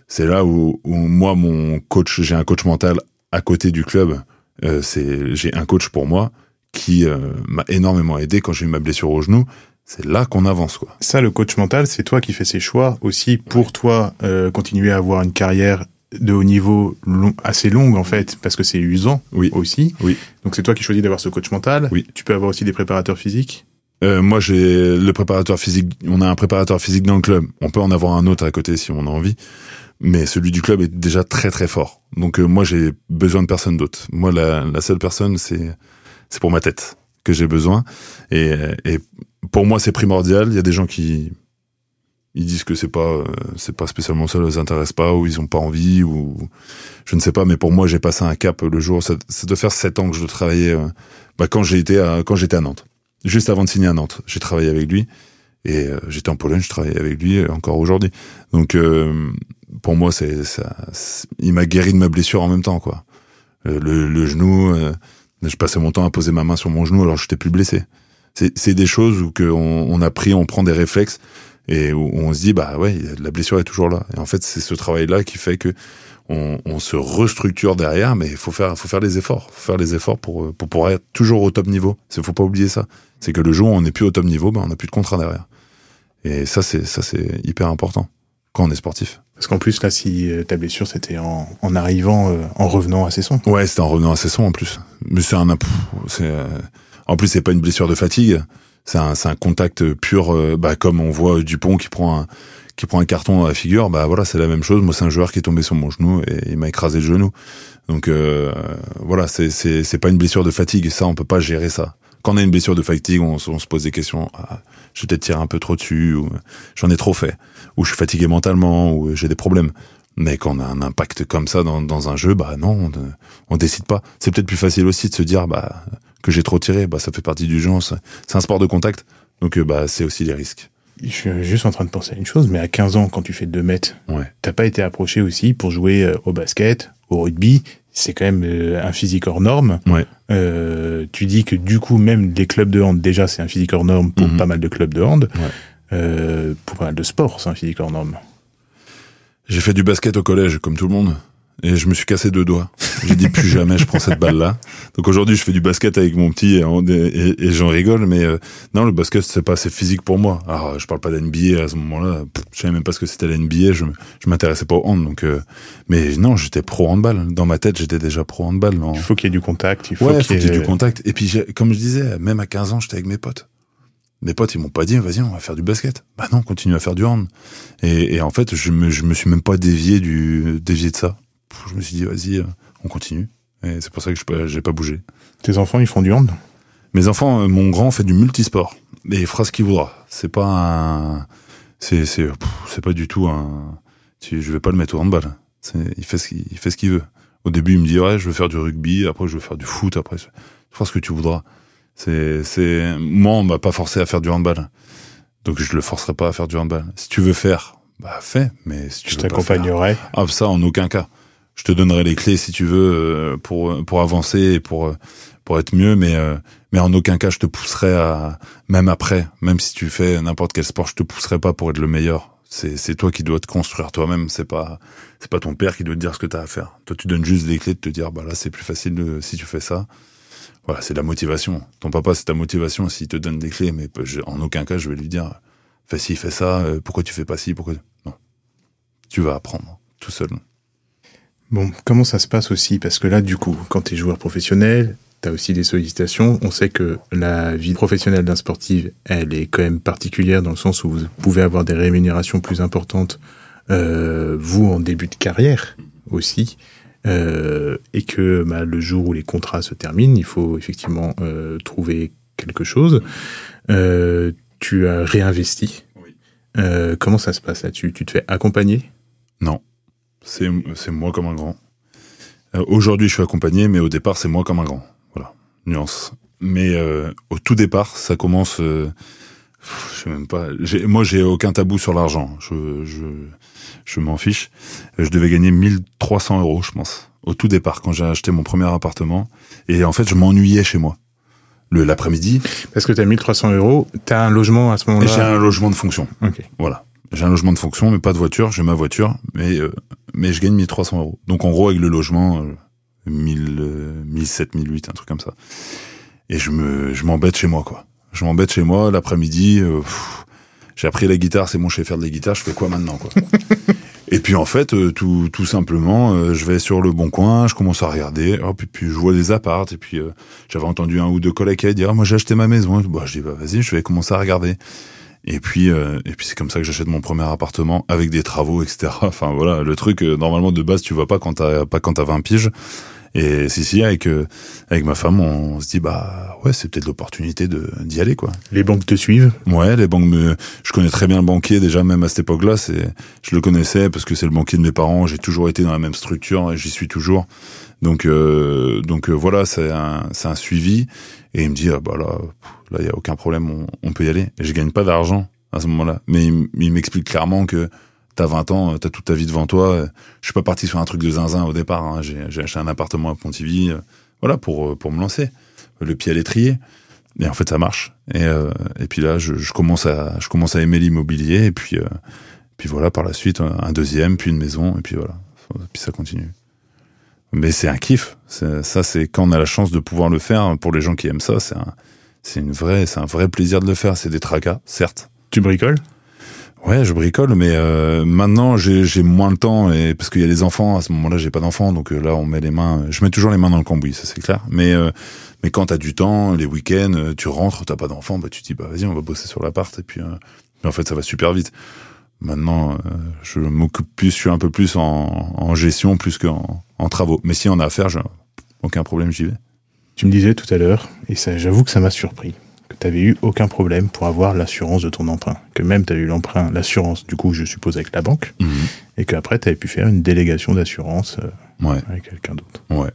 C'est là où, où moi, mon coach, j'ai un coach mental à côté du club. Euh, c'est, j'ai un coach pour moi qui euh, m'a énormément aidé quand j'ai eu ma blessure au genou. C'est là qu'on avance, quoi. Ça, le coach mental, c'est toi qui fais ces choix aussi pour ouais. toi euh, continuer à avoir une carrière de haut niveau long, assez longue en fait parce que c'est usant oui. aussi. Oui. Donc c'est toi qui choisis d'avoir ce coach mental. Oui. Tu peux avoir aussi des préparateurs physiques. Euh, moi, j'ai le préparateur physique. On a un préparateur physique dans le club. On peut en avoir un autre à côté si on a envie. Mais celui du club est déjà très très fort. Donc euh, moi, j'ai besoin de personne d'autre. Moi, la, la seule personne, c'est c'est pour ma tête que j'ai besoin. Et, et pour moi, c'est primordial. Il y a des gens qui ils disent que c'est pas c'est pas spécialement ça, les intéresse pas ou ils ont pas envie ou je ne sais pas. Mais pour moi, j'ai passé un cap le jour. Ça, ça faire sept ans que je travaillais. Euh, bah, quand j'ai été à, quand j'étais à Nantes juste avant de signer à Nantes. J'ai travaillé avec lui et euh, j'étais en Pologne, je travaillais avec lui encore aujourd'hui. Donc euh, pour moi, c'est ça, il m'a guéri de ma blessure en même temps quoi. Euh, le, le, genou, euh, je passais mon temps à poser ma main sur mon genou alors je j'étais plus blessé. C'est des choses où que on, on, a pris, on prend des réflexes et où on se dit bah ouais, la blessure est toujours là. Et en fait, c'est ce travail là qui fait que on, on, se restructure derrière, mais il faut faire, faut faire les efforts, faut faire les efforts pour pour pouvoir être toujours au top niveau. Il faut pas oublier ça. C'est que le jour où on n'est plus au top niveau, ben on n'a plus de contrat derrière. Et ça, c'est ça, c'est hyper important quand on est sportif. Parce qu'en plus, là, si ta blessure, c'était en, en arrivant, euh, en revenant à Cesson. Ouais, c'était en revenant à Cesson en plus. Mais c'est un, c'est, euh, en plus, c'est pas une blessure de fatigue. C'est un, un contact pur, euh, bah, comme on voit Dupont qui prend un, qui prend un carton dans la figure, bah voilà, c'est la même chose. Moi, c'est un joueur qui est tombé sur mon genou et il m'a écrasé le genou. Donc euh, voilà, c'est c'est pas une blessure de fatigue. Ça, on peut pas gérer ça. Quand on a une blessure de fatigue, on, on se pose des questions. Ah, je vais peut-être tirer un peu trop dessus, ou j'en ai trop fait, ou je suis fatigué mentalement, ou j'ai des problèmes. Mais quand on a un impact comme ça dans, dans un jeu, bah non, on, on décide pas. C'est peut-être plus facile aussi de se dire bah que j'ai trop tiré, bah ça fait partie du jeu. C'est un sport de contact, donc bah c'est aussi des risques je suis juste en train de penser à une chose, mais à 15 ans, quand tu fais 2 mètres, ouais. t'as pas été approché aussi pour jouer euh, au basket, au rugby? C'est quand même euh, un physique hors norme. Ouais. Euh, tu dis que du coup, même les clubs de hand, déjà, c'est un physique hors norme pour mm -hmm. pas mal de clubs de hand. Ouais. Euh, pour pas mal de sports, c'est un physique hors norme. J'ai fait du basket au collège, comme tout le monde et je me suis cassé deux doigts. J'ai dit plus jamais je prends cette balle là. Donc aujourd'hui je fais du basket avec mon petit et, et, et j'en rigole, mais euh, non le basket c'est pas assez physique pour moi. Alors je parle pas d'NBA à ce moment-là, je savais même pas ce que c'était la NBA, je je m'intéressais pas au hand donc euh, mais non j'étais pro handball. Dans ma tête j'étais déjà pro handball. Non. Il faut qu'il y ait du contact. Il faut ouais, qu'il y, ait... du contact. Et puis comme je disais, même à 15 ans j'étais avec mes potes. Mes potes, ils m'ont pas dit, vas-y, on va faire du basket. Bah non, continue à faire du hand. Et, et en fait, je me, je me suis même pas dévié du, dévié de ça je me suis dit, vas-y, on continue. Et c'est pour ça que je n'ai pas bougé. Tes enfants, ils font du hand? Mes enfants, mon grand fait du multisport. Et il fera ce qu'il voudra. C'est pas un. C'est, c'est, c'est pas du tout un. Je vais pas le mettre au handball. Il fait ce qu'il, il fait ce qu'il veut. Au début, il me dit, ouais, je veux faire du rugby, après, je veux faire du foot, après, tu feras ce que tu voudras. C'est, c'est, moi, on m'a pas forcé à faire du handball. Donc, je le forcerai pas à faire du handball. Si tu veux faire, bah, fais, mais si tu je t'accompagnerai. Ah, ça, en aucun cas je te donnerai les clés si tu veux pour pour avancer et pour pour être mieux mais mais en aucun cas je te pousserai à même après même si tu fais n'importe quel sport je te pousserai pas pour être le meilleur. C'est c'est toi qui dois te construire toi-même c'est pas c'est pas ton père qui doit te dire ce que tu as à faire. Toi tu donnes juste des clés de te dire bah là c'est plus facile si tu fais ça. Voilà c'est la motivation. Ton papa c'est ta motivation s'il te donne des clés mais en aucun cas je vais lui dire fais ci fais ça pourquoi tu fais pas ci pourquoi non. Tu vas apprendre tout seul Bon, comment ça se passe aussi? Parce que là, du coup, quand tu es joueur professionnel, tu as aussi des sollicitations. On sait que la vie professionnelle d'un sportif, elle est quand même particulière dans le sens où vous pouvez avoir des rémunérations plus importantes, euh, vous, en début de carrière aussi. Euh, et que bah, le jour où les contrats se terminent, il faut effectivement euh, trouver quelque chose. Euh, tu as réinvesti. Euh, comment ça se passe là-dessus Tu te fais accompagner? Non, c'est moi comme un grand. Euh, Aujourd'hui, je suis accompagné, mais au départ, c'est moi comme un grand. Voilà, nuance. Mais euh, au tout départ, ça commence. Euh, je sais même pas. Moi, j'ai aucun tabou sur l'argent. Je, je, je m'en fiche. Je devais gagner 1300 euros, je pense, au tout départ, quand j'ai acheté mon premier appartement. Et en fait, je m'ennuyais chez moi. Le l'après-midi, Parce que tu as 1300 euros, tu as un logement à ce et j'ai moment-là. un logement de fonction. Ok. Voilà. J'ai un logement de fonction, mais pas de voiture. J'ai ma voiture, mais euh, mais je gagne 1300 euros. Donc en gros, avec le logement, euh, 1000, euh, 1007, 1008, un truc comme ça. Et je me, je m'embête chez moi, quoi. Je m'embête chez moi l'après-midi. euh, j'ai appris la guitare, c'est bon, je sais faire de la guitare. Je fais quoi maintenant, quoi? [LAUGHS] Et puis en fait, euh, tout, tout simplement, euh, je vais sur le bon coin, je commence à regarder, hop, et puis je vois des apparts, et puis j'avais entendu un ou deux collègues qui dire, ah, moi j'ai acheté ma maison. Bah, je dis, bah vas-y, je vais commencer à regarder. Et puis, euh, et puis c'est comme ça que j'achète mon premier appartement avec des travaux, etc. [LAUGHS] Enfin voilà, le truc euh, normalement de base tu vois pas quand t'as pas quand t'as 20 piges. Et si si avec euh, avec ma femme on, se dit bah ouais c'est peut-être l'opportunité de d'y aller quoi. Les banques te suivent? Ouais les banques me je connais très bien le banquier déjà même à cette époque-là c'est je le connaissais parce que c'est le banquier de mes parents j'ai toujours été dans la même structure et j'y suis toujours donc euh, donc euh, voilà c'est un c'est un suivi et il me dit ah bah là là il y a aucun problème on, peut y aller. Et je gagne pas d'argent à ce moment-là. Mais il, m'explique clairement que t'as 20 ans t'as toute ta vie devant toi. Je suis pas parti sur un truc de zinzin au départ hein. j'ai acheté un appartement à Pontivy euh, voilà pour euh, pour me lancer. Le pied à l'étrier. Et en fait ça marche. Et euh, et puis là je, commence à je commence à aimer l'immobilier. Et puis euh, puis voilà par la suite un deuxième puis une maison. Et puis voilà. Puis ça continue mais c'est un kiff. Ça, c'est quand on a la chance de pouvoir le faire. Pour les gens qui aiment ça, c'est un, c'est une vraie, c'est un vrai plaisir de le faire. C'est des tracas, certes. Tu bricoles? Ouais, je bricole, mais euh, maintenant j'ai moins le temps et parce qu'il y a les enfants. À ce moment-là, j'ai pas d'enfants, donc euh, là on met les mains. Je mets toujours les mains dans le cambouis, ça c'est clair. Mais euh, mais quand t'as du temps, les week-ends, euh, tu rentres, t'as pas d'enfants, bah tu te dis bah vas-y, on va bosser sur l'appart et puis. euh, mais en fait, ça va super vite. Maintenant, euh, je m'occupe plus, je suis un peu plus en, en gestion plus qu'en en travaux. Mais si on a à faire, j'ai aucun problème, j'y vais. Tu me disais tout à l'heure, et ça, j'avoue que ça m'a surpris, que tu avais eu aucun problème pour avoir l'assurance de ton emprunt. Que même tu as eu l'emprunt, l'assurance, du coup, je suppose, avec la banque, et qu'après, tu avais pu faire une délégation d'assurance euh, Ouais, avec quelqu'un d'autre. ouais.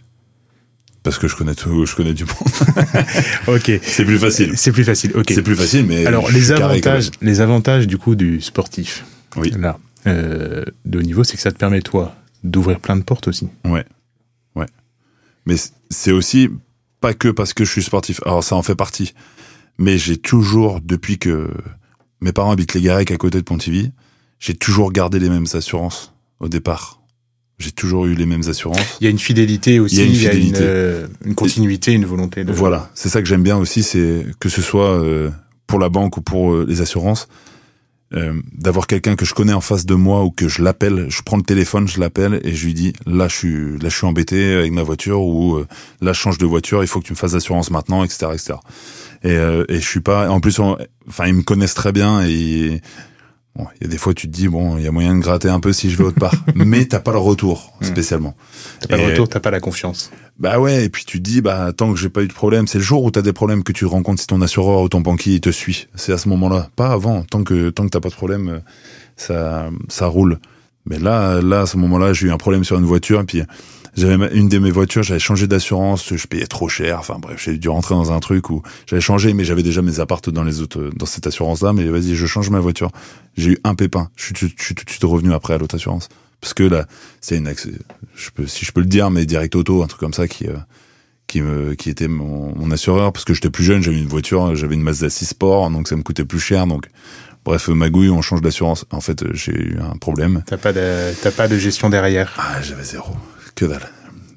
Parce que je connais tout, je connais du monde. [LAUGHS] Ok. C'est plus facile. C'est plus facile, ok. C'est plus facile, mais. Alors, les avantages, les avantages, du coup, du sportif, Oui. là, euh, de haut niveau, c'est que ça te permet, toi, d'ouvrir plein de portes aussi. Ouais. Ouais. Mais c'est aussi pas que parce que je suis sportif. Alors, ça en fait partie. Mais j'ai toujours, depuis que mes parents habitent les Garec à côté de Pontivy, j'ai toujours gardé les mêmes assurances au départ. J'ai toujours eu les mêmes assurances. Il y a une fidélité aussi, Il y a une y a une, fidélité. euh, une continuité, une volonté de... Voilà, c'est ça que j'aime bien aussi, c'est que ce soit euh, pour la banque ou pour euh, les assurances, euh, d'avoir quelqu'un que je connais en face de moi ou que je l'appelle, je prends le téléphone, je l'appelle et je lui dis là je suis là je suis embêté avec ma voiture ou euh, là je change de voiture, il faut que tu me fasses l'assurance maintenant, etc., etc. Et, euh, et je suis pas, en plus, on- enfin ils me connaissent très bien et bon, il y a des fois tu te dis bon il y a moyen de gratter un peu si je vais autre part, [LAUGHS] mais t'as pas le retour spécialement. T'as pas de retour, t'as pas la confiance. Bah ouais, et puis tu te dis, bah tant que j'ai pas eu de problème, c'est le jour où t'as des problèmes que tu compte si ton assureur ou ton banquier il te suit. C'est à ce moment-là, pas avant. Tant que tant que t'as pas de problème, euh, ça ça roule. Mais là, là à ce moment-là, j'ai eu un problème sur une voiture, et puis j'avais une de mes voitures, j'avais changé d'assurance, je payais trop cher. Enfin bref, j'ai dû rentrer dans un truc où j'avais changé, mais j'avais déjà mes appartes dans les autres dans cette assurance-là. Mais vas-y, je change ma voiture. J'ai eu un pépin. Je suis tout- de suite revenu après à l'autre assurance. Parce que là, c'est une, je peux, si je peux le dire, mais direct auto, un truc comme ça qui, euh, qui me, qui était mon, mon assureur parce que j'étais plus jeune, j'avais une voiture, j'avais une Mazda 6 Sport, donc ça me coûtait plus cher, donc bref, magouille, on change d'assurance. En fait, euh, j'ai eu un problème. T'as pas de, t'as pas de gestion derrière. Ah, j'avais zéro, que dalle.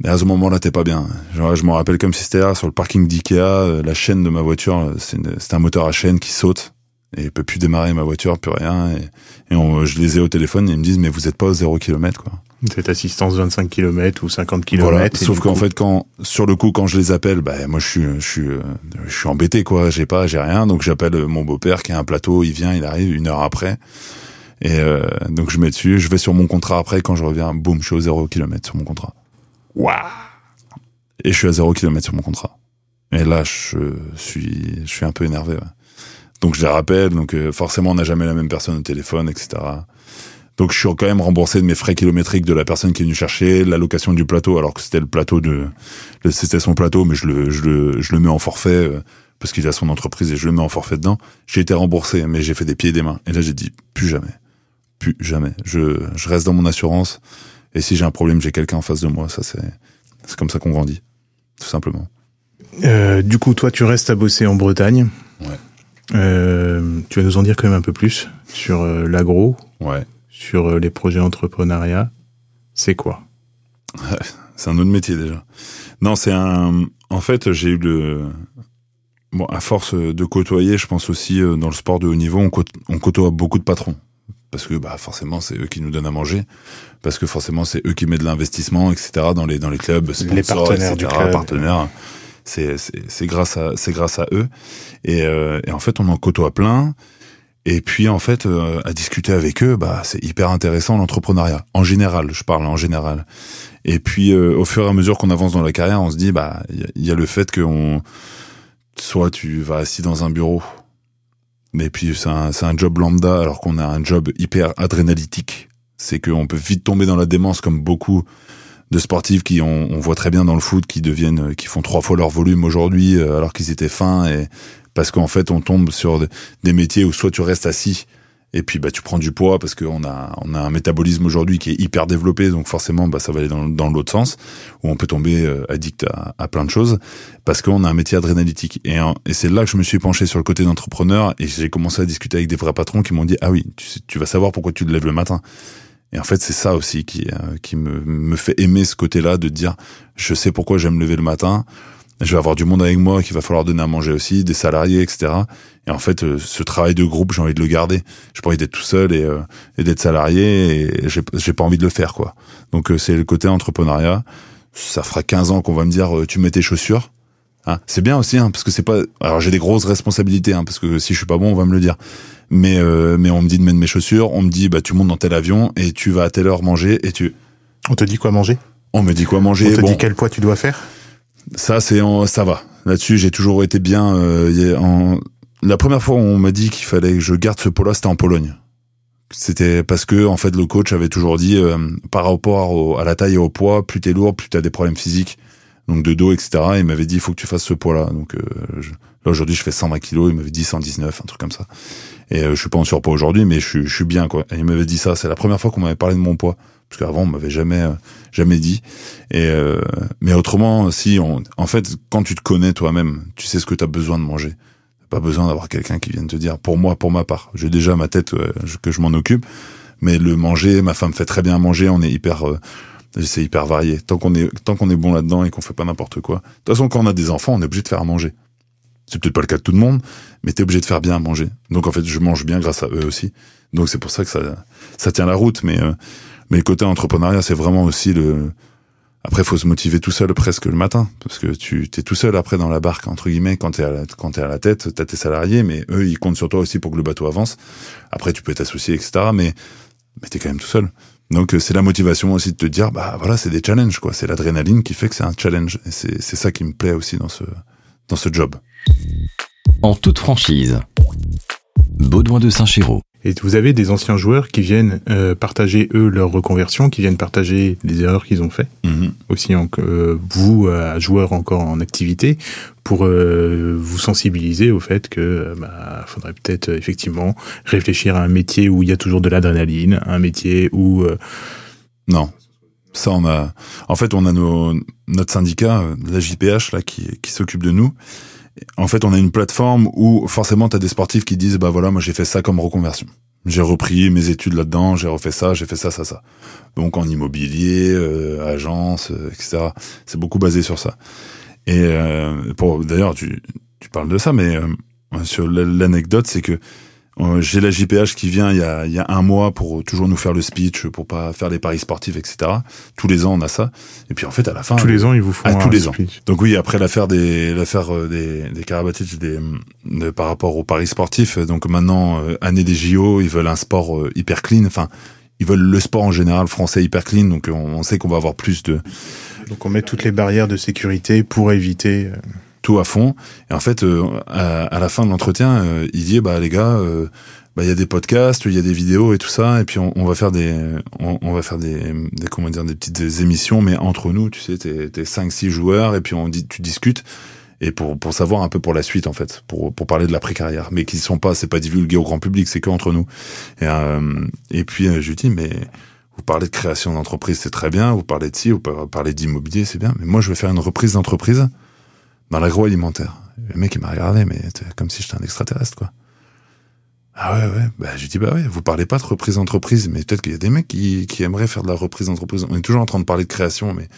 Et à ce moment-là, t'es pas bien. Genre, je me rappelle comme si c'était là, sur le parking d'Ikea, euh, la chaîne de ma voiture, euh, c'est un moteur à chaîne qui saute. et il peut plus démarrer ma voiture, plus rien. Et, et on- je les ai au téléphone et ils me disent mais vous êtes pas au 0 km quoi. Cette assistance 25 km ou 50 km. Voilà. Sauf qu'en fait quand sur le coup quand je les appelle, bah moi je suis je suis euh, je suis embêté quoi. J'ai pas j'ai rien donc j'appelle mon beau-père qui a un plateau. Il vient, il arrive une heure après. Et euh, donc je mets dessus, je vais sur mon contrat après quand je reviens, boum, je suis au 0 km sur mon contrat. Waouh Et je suis à 0 km sur mon contrat. Et là, je suis, je suis un peu énervé. ouais. Donc je les rappelle, donc euh, forcément on n'a jamais la même personne au téléphone, etc. Donc je suis quand même remboursé de mes frais kilométriques de la personne qui est venue chercher, l'allocation du plateau, alors que c'était le plateau de, c'était son plateau, mais je le, je le, je le mets en forfait euh, parce qu'il a son entreprise et je le mets en forfait dedans. J'ai été remboursé, mais j'ai fait des pieds et des mains. Et là j'ai dit plus jamais, plus jamais. Je, je reste dans mon assurance. Et si j'ai un problème, j'ai quelqu'un en face de moi. Ça c'est, c'est comme ça qu'on grandit, tout simplement. Euh, du coup, toi, tu restes à bosser en Bretagne. Ouais. Euh, tu vas nous en dire quand même un peu plus sur euh, l'agro, Ouais. sur les projets entrepreneuriat. C'est quoi? [LAUGHS] C'est un autre métier déjà. Non, c'est un. En fait, j'ai eu le. Bon, à force de côtoyer, je pense aussi dans le sport de haut niveau, on côtoie beaucoup de patrons. Parce que bah forcément, c'est eux qui nous donnent à manger. Parce que forcément, c'est eux qui mettent de l'investissement, etc. dans les dans les clubs, sponsors, partenaires du etc., club. partenaires. C'est c'est grâce à c'est grâce à eux. Et, euh, et en fait, on en côtoie plein. Et puis en fait, euh, à discuter avec eux, bah c'est hyper intéressant l'entrepreneuriat. En général, je parle en général. Et puis euh, au fur et à mesure qu'on avance dans la carrière, on se dit bah il y, y a le fait que on soit tu vas assis dans un bureau, mais puis c'est un un job lambda alors qu'on a un job hyper adrénalytique. C'est qu'on peut vite tomber dans la démence comme beaucoup de sportifs qui on, on voit très bien dans le foot qui deviennent qui font trois fois leur volume aujourd'hui euh, alors qu'ils étaient fins et parce qu'en fait on tombe sur de- des métiers où soit tu restes assis et puis bah tu prends du poids parce qu'on a on a un métabolisme aujourd'hui qui est hyper développé donc forcément bah ça va aller dans, dans l'autre sens où on peut tomber euh, addict à, à plein de choses parce qu'on a un métier adrénalytique. Et, et c'est là que je me suis penché sur le côté d'entrepreneur et j'ai commencé à discuter avec des vrais patrons qui m'ont dit ah oui tu, vas savoir pourquoi tu te lèves le matin. Et en fait c'est ça aussi qui euh, qui me me fait aimer ce côté-là de dire je sais pourquoi j'aime me lever le matin je vais avoir du monde avec moi qu'il va falloir donner à manger aussi, des salariés, etc. Et en fait, euh, ce travail de groupe, j'ai envie de le garder. J'ai pas envie d'être tout seul et, euh, et d'être salarié et j'ai j'ai pas envie de le faire, quoi. Donc euh, c'est le côté entrepreneuriat. Ça fera 15 ans qu'on va me dire tu mets tes chaussures. Hein, c'est bien aussi, hein, parce que c'est pas. Alors j'ai des grosses responsabilités, hein, parce que si je suis pas bon, on va me le dire. Mais euh, mais on me dit de mettre mes chaussures, on me dit bah tu montes dans tel avion et tu vas à telle heure manger et tu. On te dit quoi manger? On me dit quoi manger. On te bon, dit quel poids tu dois faire? Ça, c'est ça va. Là-dessus, j'ai toujours été bien. euh, en, la première fois où on m'a dit qu'il fallait que je garde ce poids-là, c'était en Pologne. C'était parce que en fait le coach avait toujours dit euh, par rapport au- à la taille et au poids, plus t'es lourd, plus t'as des problèmes physiques, donc de dos, etc. Il m'avait dit il faut que tu fasses ce poids-là. Donc euh, je- là aujourd'hui je fais 120 kilos, il m'avait dit 119, un truc comme ça. Et euh, je suis pas en surpoids aujourd'hui, mais je, je suis bien quoi. Et il m'avait dit ça. C'est la première fois qu'on m'avait parlé de mon poids, parce qu'avant on m'avait jamais euh, jamais dit. Et euh, mais autrement, si on, en fait, quand tu te connais toi-même, tu sais ce que tu as besoin de manger. Pas besoin d'avoir quelqu'un qui vienne te dire. Pour moi, pour ma part, j'ai déjà ma tête euh, que je m'en occupe. Mais le manger, ma femme fait très bien manger. On est hyper, euh, c'est hyper varié. Tant qu'on est, tant qu'on est bon là-dedans et qu'on fait pas n'importe quoi. De toute façon, quand on a des enfants, on est obligé de faire à manger. C'est peut-être pas le cas de tout le monde, mais t'es obligé de faire bien à manger. Donc en fait, je mange bien grâce à eux aussi. Donc c'est pour ça que ça, ça tient la route. Mais euh, mais le côté entrepreneuriat, c'est vraiment aussi le. Après, faut se motiver tout seul presque le matin, parce que tu t'es tout seul après dans la barque entre guillemets quand t'es à la, quand t'es à la tête, t'as tes salariés, mais eux ils comptent sur toi aussi pour que le bateau avance. Après, tu peux t'associer, etc. Mais mais t'es quand même tout seul. Donc euh, c'est la motivation aussi de te dire bah voilà c'est des challenges quoi, c'est l'adrénaline qui fait que c'est un challenge. C'est c'est ça qui me plaît aussi dans ce dans ce job. En toute franchise. Baudouin de Saint-Chéraud. Et vous avez des anciens joueurs qui viennent euh, partager, eux, leur reconversion, qui viennent partager les erreurs qu'ils ont fait, aussi en, euh, vous, euh, joueurs encore en activité, pour euh, vous sensibiliser au fait que bah, faudrait peut-être effectivement réfléchir à un métier où il y a toujours de l'adrénaline, un métier où... Non. Ça, on a. En fait, on a nos, notre syndicat, la JPH, là, qui, qui s'occupe de nous. En fait, on a une plateforme où forcément, tu as des sportifs qui disent, bah voilà, moi j'ai fait ça comme reconversion. J'ai repris mes études là-dedans, j'ai refait ça, j'ai fait ça, ça, ça. Donc en immobilier, euh, agence, euh, etc. C'est beaucoup basé sur ça. Et euh, pour d'ailleurs, tu, tu parles de ça, mais euh, sur l'anecdote, c'est que J'ai la JPH qui vient il y, a, il y a un mois pour toujours nous faire le speech, pour pas faire les paris sportifs, etc. Tous les ans, on a ça. Et puis en fait, à la fin, Tous les ans, ils vous font Ah, tous un les ans. speech. donc oui, après l'affaire des l'affaire euh, des des Karabatic des de- par rapport aux paris sportifs, euh, donc maintenant euh, année des JO, ils veulent un sport euh, hyper clean. Enfin, ils veulent le sport en général français hyper clean. Donc on, on sait qu'on va avoir plus de Donc on met toutes les barrières de sécurité pour éviter. Tout à fond. Et en fait, euh, à, la fin de l'entretien, euh, il dit bah les gars, euh, bah il y a des podcasts, il y a des vidéos et tout ça, et puis on, on va faire des, on, on va faire des, des comment dire des petites émissions, mais entre nous, tu sais, t'es cinq six joueurs et puis on dit tu discutes et pour pour savoir un peu pour la suite en fait, pour pour parler de la carrière mais qui sont pas, c'est pas divulgué au grand public, c'est que entre nous. Et euh, et puis euh, je lui dis mais vous parlez de création d'entreprise, c'est très bien. Vous parlez de ci, vous parlez d'immobilier, c'est bien. Mais moi, je vais faire une reprise d'entreprise dans l'agroalimentaire. Le mec, il m'a regardé, mais comme si j'étais un extraterrestre, quoi. Ah ouais, ouais. Bah, j'ai dit, bah ouais, vous parlez pas de reprise d'entreprise, mais peut-être qu'il y a des mecs qui, qui aimeraient faire de la reprise d'entreprise. On est toujours en train de parler de création, mais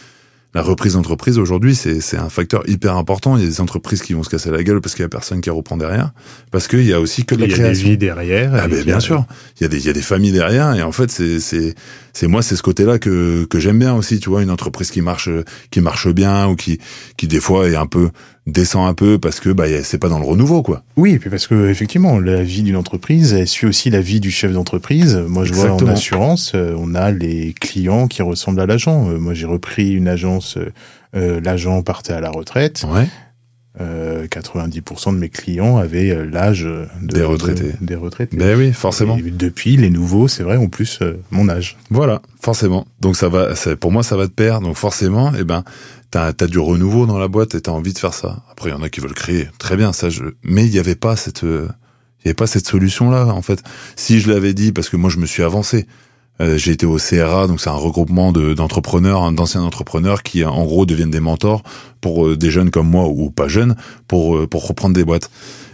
la reprise d'entreprise aujourd'hui, c'est, c'est un facteur hyper important. Il y a des entreprises qui vont se casser la gueule parce qu'il y a personne qui reprend derrière. Parce qu'il y a aussi que de la Il y a des création. vies derrière. Ah ben bien euh, sûr, il y a des il y a des familles derrière et en fait c'est moi c'est ce côté-là que que j'aime bien aussi, tu vois, une entreprise qui marche qui marche bien ou qui qui des fois est un peu descend un peu parce que bah c'est pas dans le renouveau quoi. Oui, et puis parce que effectivement, la vie d'une entreprise, elle suit aussi la vie du chef d'entreprise. Moi, je vois en assurance, euh, on a les clients qui ressemblent à l'agent. Euh, moi, j'ai repris une agence, euh, l'agent partait à la retraite. Ouais. Euh, 90% de mes clients avaient l'âge de- Des retraités. de- des retraités. Ben oui, forcément. Et depuis, les nouveaux, c'est vrai, ont plus euh, mon âge. Voilà, forcément. Donc ça va pour moi ça va de pair. Donc forcément, eh ben t'as as du renouveau dans la boîte et t'as envie de faire ça. Après il y en a qui veulent créer, très bien ça. Je... Mais il y avait pas cette euh, il y avait pas cette solution là en fait. Si je l'avais dit parce que moi je me suis avancé. Euh, j'ai été au CRA, donc c'est un regroupement de- d'entrepreneurs, d'anciens entrepreneurs qui en gros deviennent des mentors pour euh, des jeunes comme moi ou pas jeunes pour euh, pour reprendre des boîtes.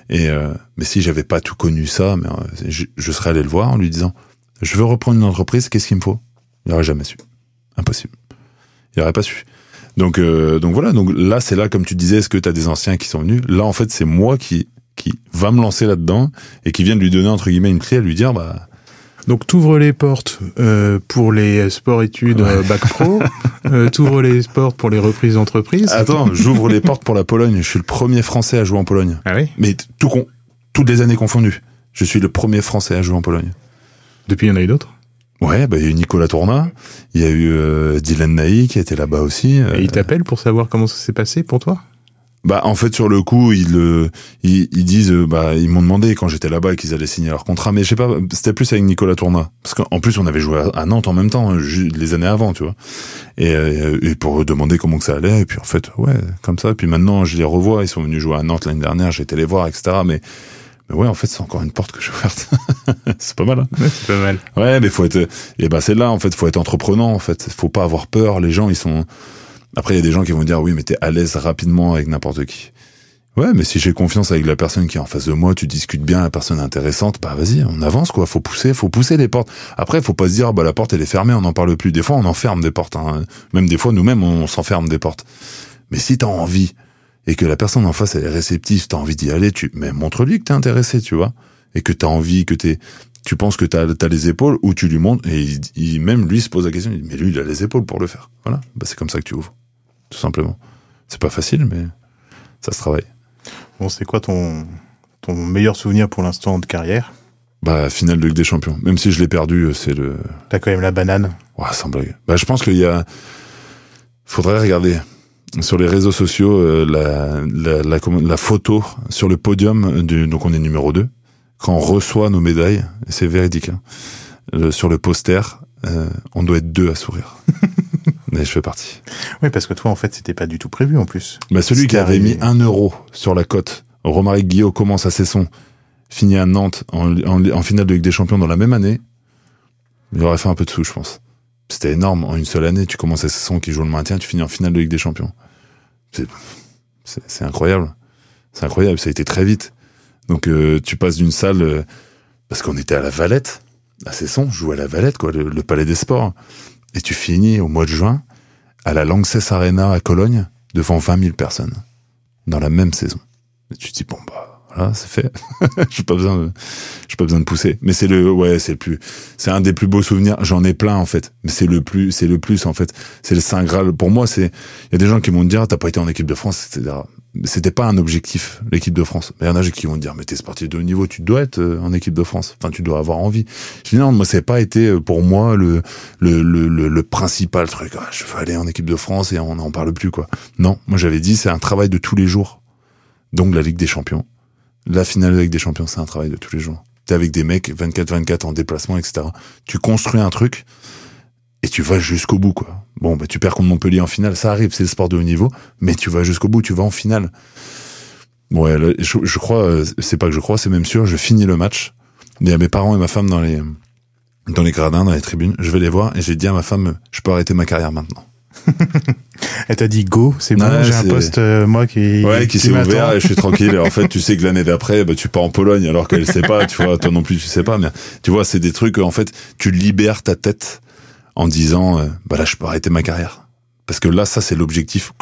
Et euh, mais si j'avais pas tout connu ça, mais euh, je, je serais allé le voir en lui disant je veux reprendre une entreprise, qu'est-ce qu'il me faut? Il aurait jamais su. Impossible. Il aurait pas su. Donc euh, donc voilà, donc là c'est là comme tu disais, est-ce que tu as des anciens qui sont venus? Là en fait, c'est moi qui qui va me lancer là-dedans et qui vient de lui donner entre guillemets une clé à lui dire bah Donc, t'ouvres les portes euh, pour les sports-études euh, bac pro, [LAUGHS] euh, t'ouvres les portes pour les reprises d'entreprise. attends, [LAUGHS] j'ouvre les portes pour la Pologne, je suis le premier français à jouer en Pologne. Ah oui? Mais t- tout con, toutes les années confondues. Je suis le premier français à jouer en Pologne. Depuis, il y en a eu d'autres? Ouais, bah il y a eu Nicolas Tourna, il y a eu euh, Dylan Naï qui était là-bas aussi. euh, Et ils t'appellent pour savoir comment ça s'est passé pour toi? Bah en fait sur le coup ils ils, ils disent euh, bah ils m'ont demandé quand j'étais là-bas qu'ils allaient signer leur contrat mais je sais pas c'était plus avec Nicolas Tourna parce qu'en plus on avait joué à, Nantes en même temps hein, les années avant tu vois. Et, euh, et pour demander comment que ça allait et puis en fait ouais comme ça. Puis maintenant je les revois ils sont venus jouer à Nantes l'année dernière j'ai été les voir etc mais ouais en fait c'est encore une porte que j'ai ouverte [LAUGHS] c'est pas mal hein C'est pas mal. Ouais, mais faut être. Et ben c'est là en fait, faut être entreprenant en fait. Faut pas avoir peur. Les gens ils sont. Après il y a des gens qui vont dire oui, mais t'es à l'aise rapidement avec n'importe qui. Ouais, mais si j'ai confiance avec la personne qui est en face de moi, tu discutes bien, la personne intéressante, bah vas-y, on avance quoi. Faut pousser, faut pousser les portes. Après, faut pas se dire bah la porte elle est fermée, on n'en parle plus. Des fois on enferme des portes. Hein. Même des fois nous-mêmes on s'enferme des portes. Mais si t'as envie et que la personne en face elle est réceptive, t'as envie d'y aller, tu mais montre-lui que t'es intéressé, tu vois, et que t'as envie, que t'es tu penses que t'as as les épaules ou tu lui montres et il, il- même lui se pose la question il dit, mais lui il a les épaules pour le faire. Voilà. Bah, c'est comme ça que tu ouvres tout simplement. C'est pas facile mais ça se travaille. Bon, c'est quoi ton, ton meilleur souvenir pour l'instant de carrière? Bah finale de Ligue des Champions. Même si je l'ai perdu c'est le T'as quand même la banane. ouais, sans blague. Bah je pense qu'il y a faudrait regarder sur les réseaux sociaux euh, la, la, la, la photo sur le podium du donc on est numéro 2 quand on reçoit nos médailles c'est véridique hein, le- sur le poster euh, on doit être deux à sourire [LAUGHS] mais je fais partie Oui, parce que toi, en fait, c'était pas du tout prévu en plus. Bah celui qui avait mis un euro sur la cote, Romaric Guillaume commence à Cesson, finit à Nantes en, en- en finale de Ligue des Champions dans la même année, il aurait fait un peu de sous, je pense. C'était énorme. En une seule année, tu commences à Cesson qui joue le maintien, tu finis en finale de Ligue des Champions. C'est- incroyable. C'est incroyable. Ça a été très vite. Donc euh, tu passes d'une salle euh, parce qu'on était à la Valette, à Cesson, je jouais à la Valette, quoi, le, Palais des Sports, et tu finis au mois de juin à la Lanxess Arena à Cologne devant 20 000 personnes dans la même saison. Tu te dis Voilà, c'est fait. [LAUGHS] j'ai pas besoin de, j'ai pas besoin de pousser. Mais c'est le, ouais, c'est le plus, c'est un des plus beaux souvenirs. J'en ai plein en fait, mais c'est le plus, c'est le plus en fait. C'est le saint graal. Pour moi, c'est, il y a des gens qui vont me dire, t'as pas été en équipe de France, etc. C'était pas un objectif, l'équipe de France. Il y en a qui vont me dire, mais t'es sportif de haut niveau, tu dois être euh, en équipe de France. Enfin, tu dois avoir envie. Je dis non, moi, c'est pas été euh, pour moi le, le, le, le, principal truc. Ah, je veux aller en équipe de France et on n'en parle plus, quoi. Non, moi, j'avais dit, c'est un travail de tous les jours. Donc, la Ligue des Champions la finale avec des champions, c'est un travail de tous les jours. T'es avec des mecs 24-24 en déplacement, etc. Tu construis un truc et tu vas jusqu'au bout, quoi. Bon, bah, tu perds contre Montpellier en finale, ça arrive, c'est le sport de haut niveau, mais tu vas jusqu'au bout, tu vas en finale. Ouais, je, crois, euh, c'est pas que je crois, c'est même sûr, je finis le match. Il y a mes parents et ma femme dans les, dans les gradins, dans les tribunes. Je vais les voir et j'ai dit à ma femme, je peux arrêter ma carrière maintenant. [LAUGHS] Elle t'a dit go, c'est bon, j'ai un poste euh, moi qui ouais qui, s'est ouvert et je suis [LAUGHS] tranquille. en fait, tu sais que l'année d'après, bah, tu pars en Pologne alors qu'elle sait pas. Tu vois, toi non plus tu sais pas. Mais tu vois, c'est des trucs. En fait, tu libères ta tête en disant, euh, bah là, je peux arrêter ma carrière. Parce que là, ça, c'est l'objectif.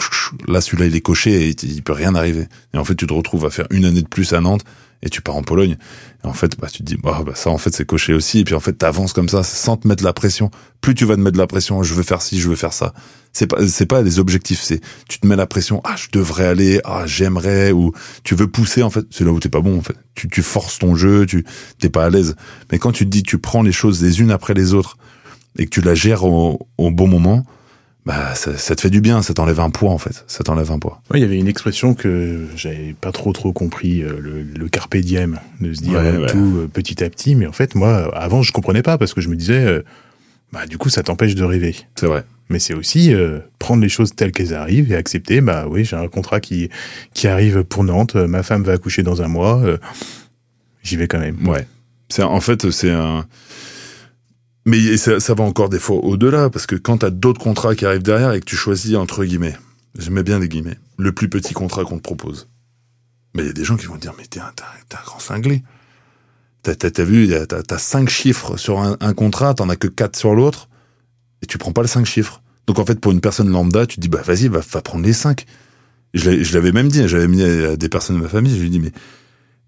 Là, celui-là, il est coché et il peut rien arriver. Et en fait, tu te retrouves à faire une année de plus à Nantes et tu pars en Pologne. Et en fait, bah, tu te dis, bah, bah ça, en fait, c'est coché aussi. Et puis, en fait, t'avances comme ça, sans te mettre la pression. Plus tu vas te mettre la pression, je veux faire ci, je veux faire ça. C'est pas, c'est pas des objectifs. C'est, tu te mets la pression, ah, je devrais aller, ah, j'aimerais, ou tu veux pousser, en fait. C'est là où t'es pas bon, en fait. Tu, tu forces ton jeu, tu, t'es pas à l'aise. Mais quand tu te dis, tu prends les choses les unes après les autres et que tu la gères au bon moment, bah ça, ça, te fait du bien, ça t'enlève un poids en fait, ça t'enlève un poids. il y avait une expression que j'avais pas trop trop compris, euh, le, le carpe diem, de se dire tout euh, petit à petit. Mais en fait, moi, avant, je comprenais pas parce que je me disais, euh, bah du coup, ça t'empêche de rêver. C'est vrai. Mais c'est aussi prendre les choses telles qu'elles arrivent et accepter. Bah oui, j'ai un contrat qui qui arrive pour Nantes. Ma femme va accoucher dans un mois. J'y vais quand même. Ouais. C'est en fait c'est un mais ça, ça, va encore des fois au-delà, parce que quand t'as d'autres contrats qui arrivent derrière et que tu choisis, entre guillemets, j'aimais bien les guillemets, le plus petit contrat qu'on te propose. Mais il y a des gens qui vont dire, mais t'es un, un, grand cinglé. T'as as, vu, t'as cinq chiffres sur un, un contrat, t'en as que quatre sur l'autre, et tu prends pas les cinq chiffres. Donc en fait, pour une personne lambda, tu dis, bah vas-y, va, va prendre les cinq. Je l'avais même dit, j'avais mis à des personnes de ma famille, je lui ai dit, mais...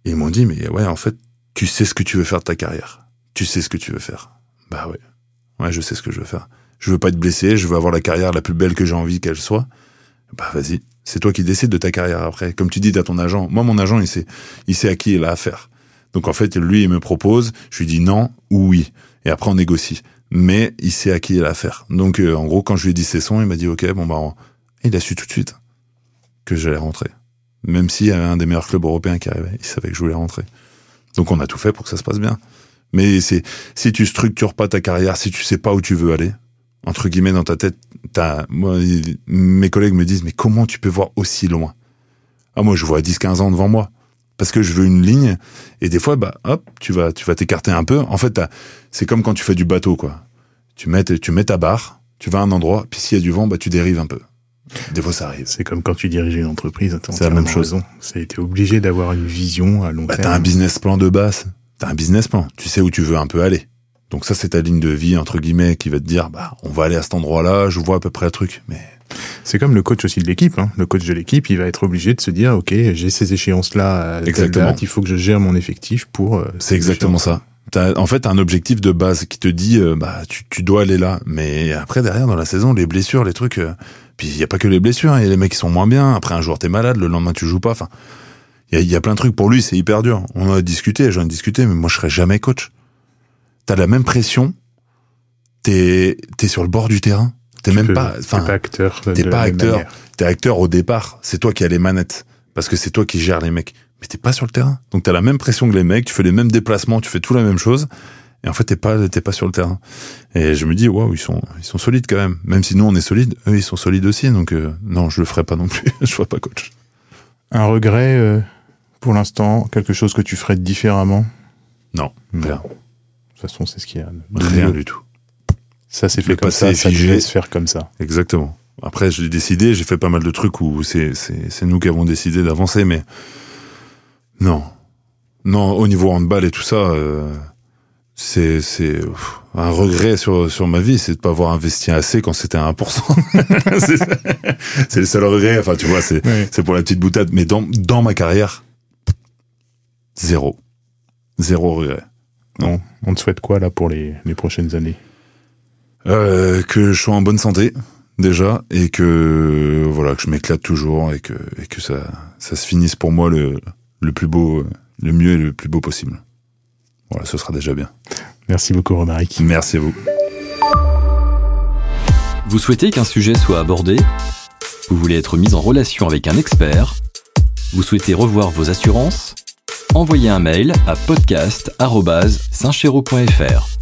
ils m'ont dit, mais ouais, en fait, tu sais ce que tu veux faire de ta carrière. Tu sais ce que tu veux faire. Bah ouais. Ouais, je sais ce que je veux faire. Je veux pas être blessé, je veux avoir la carrière la plus belle que j'ai envie qu'elle soit. Bah vas-y, c'est toi qui décides de ta carrière après. Comme tu dis, t'as ton agent. Moi, mon agent, il sait, il sait à qui il a affaire. Donc en fait, lui, il me propose, je lui dis non ou oui. Et après, on négocie. Mais il sait à qui il a affaire. Donc euh, en gros, quand je lui ai dit c'est son, il m'a dit ok, bon bah, il a su tout de suite que j'allais rentrer. Même s'il y avait un des meilleurs clubs européens qui arrivait, il savait que je voulais rentrer. Donc on a tout fait pour que ça se passe bien. Mais c'est si tu structures pas ta carrière, si tu sais pas où tu veux aller, entre guillemets dans ta tête, t'as, moi, mes collègues me disent mais comment tu peux voir aussi loin? Ah moi je vois 10-15 ans devant moi parce que je veux une ligne et des fois bah hop tu vas tu vas t'écarter un peu. En fait c'est comme quand tu fais du bateau quoi. Tu mets tu mets ta barre, tu vas à un endroit puis s'il y a du vent bah tu dérives un peu. Des fois, ça arrive. C'est comme quand tu diriges une entreprise. C'est la même chose. Ça a été obligé d'avoir une vision à long bah, terme. T'as un business plan de base t'as un business plan, tu sais où tu veux un peu aller. Donc ça, c'est ta ligne de vie, entre guillemets, qui va te dire, bah, on va aller à cet endroit-là, je vois à peu près le truc, mais... C'est comme le coach aussi de l'équipe. Hein. Le coach de l'équipe, il va être obligé de se dire, OK, j'ai ces échéances-là exactement. il faut que je gère mon effectif pour... Euh, c'est exactement ça. En fait, as un objectif de base qui te dit, euh, bah, tu, tu, dois aller là. Mais après, derrière, dans la saison, les blessures, les trucs... Euh, puis il y a pas que les blessures, il hein. y a les mecs qui sont moins bien. Après, un jour, t'es malade, le lendemain, tu joues pas. Enfin, il y a, plein de trucs pour lui, c'est hyper dur. On a discuté, j'en ai discuté, mais moi je serais jamais coach. T'as la même pression, t'es es sur le bord du terrain, t'es même pas, enfin, t'es pas acteur. T'es pas acteur. T'es acteur au départ. C'est toi qui as les manettes, parce que c'est toi qui gères les mecs. Mais t'es pas sur le terrain. Donc t'as la même pression que les mecs, tu fais les mêmes déplacements, tu fais tout la même chose. Et en fait, t'es pas, t'es pas sur le terrain. Et je me dis, waouh, ils sont, ils sont solides quand même. Même si nous, on est solides, eux, ils sont solides aussi. Donc, euh, non, je le ferai pas non plus. [LAUGHS] je ferai pas coach. Un regret, euh, pour l'instant Quelque chose que tu ferais différemment? Non, rien. De toute façon, c'est ce qu'il y a. Rien du tout. Ça s'est fait comme ça, ça se faire comme ça. Exactement. Après, j'ai décidé, j'ai fait pas mal de trucs où c'est nous qui avons décidé d'avancer, mais non. Non, au niveau handball et tout ça, euh, c'est c'est un regret sur sur ma vie, c'est de pas avoir investi assez quand c'était à 1%. [LAUGHS] c'est le seul regret. Enfin, tu vois, c'est c'est pour la petite boutade. Mais dans dans ma carrière, Zéro. Zéro regret. Non. On te souhaite quoi là pour les, les prochaines années? Euh, Que je sois en bonne santé déjà et que voilà que je m'éclate toujours et que et que ça ça se finisse pour moi le le plus beau le mieux et le plus beau possible. Voilà, ce sera déjà bien. Merci beaucoup Romaric. Merci à vous. Vous souhaitez qu'un sujet soit abordé? Vous voulez être mis en relation avec un expert? Vous souhaitez revoir vos assurances? Envoyez un mail à podcast@saintchero.fr.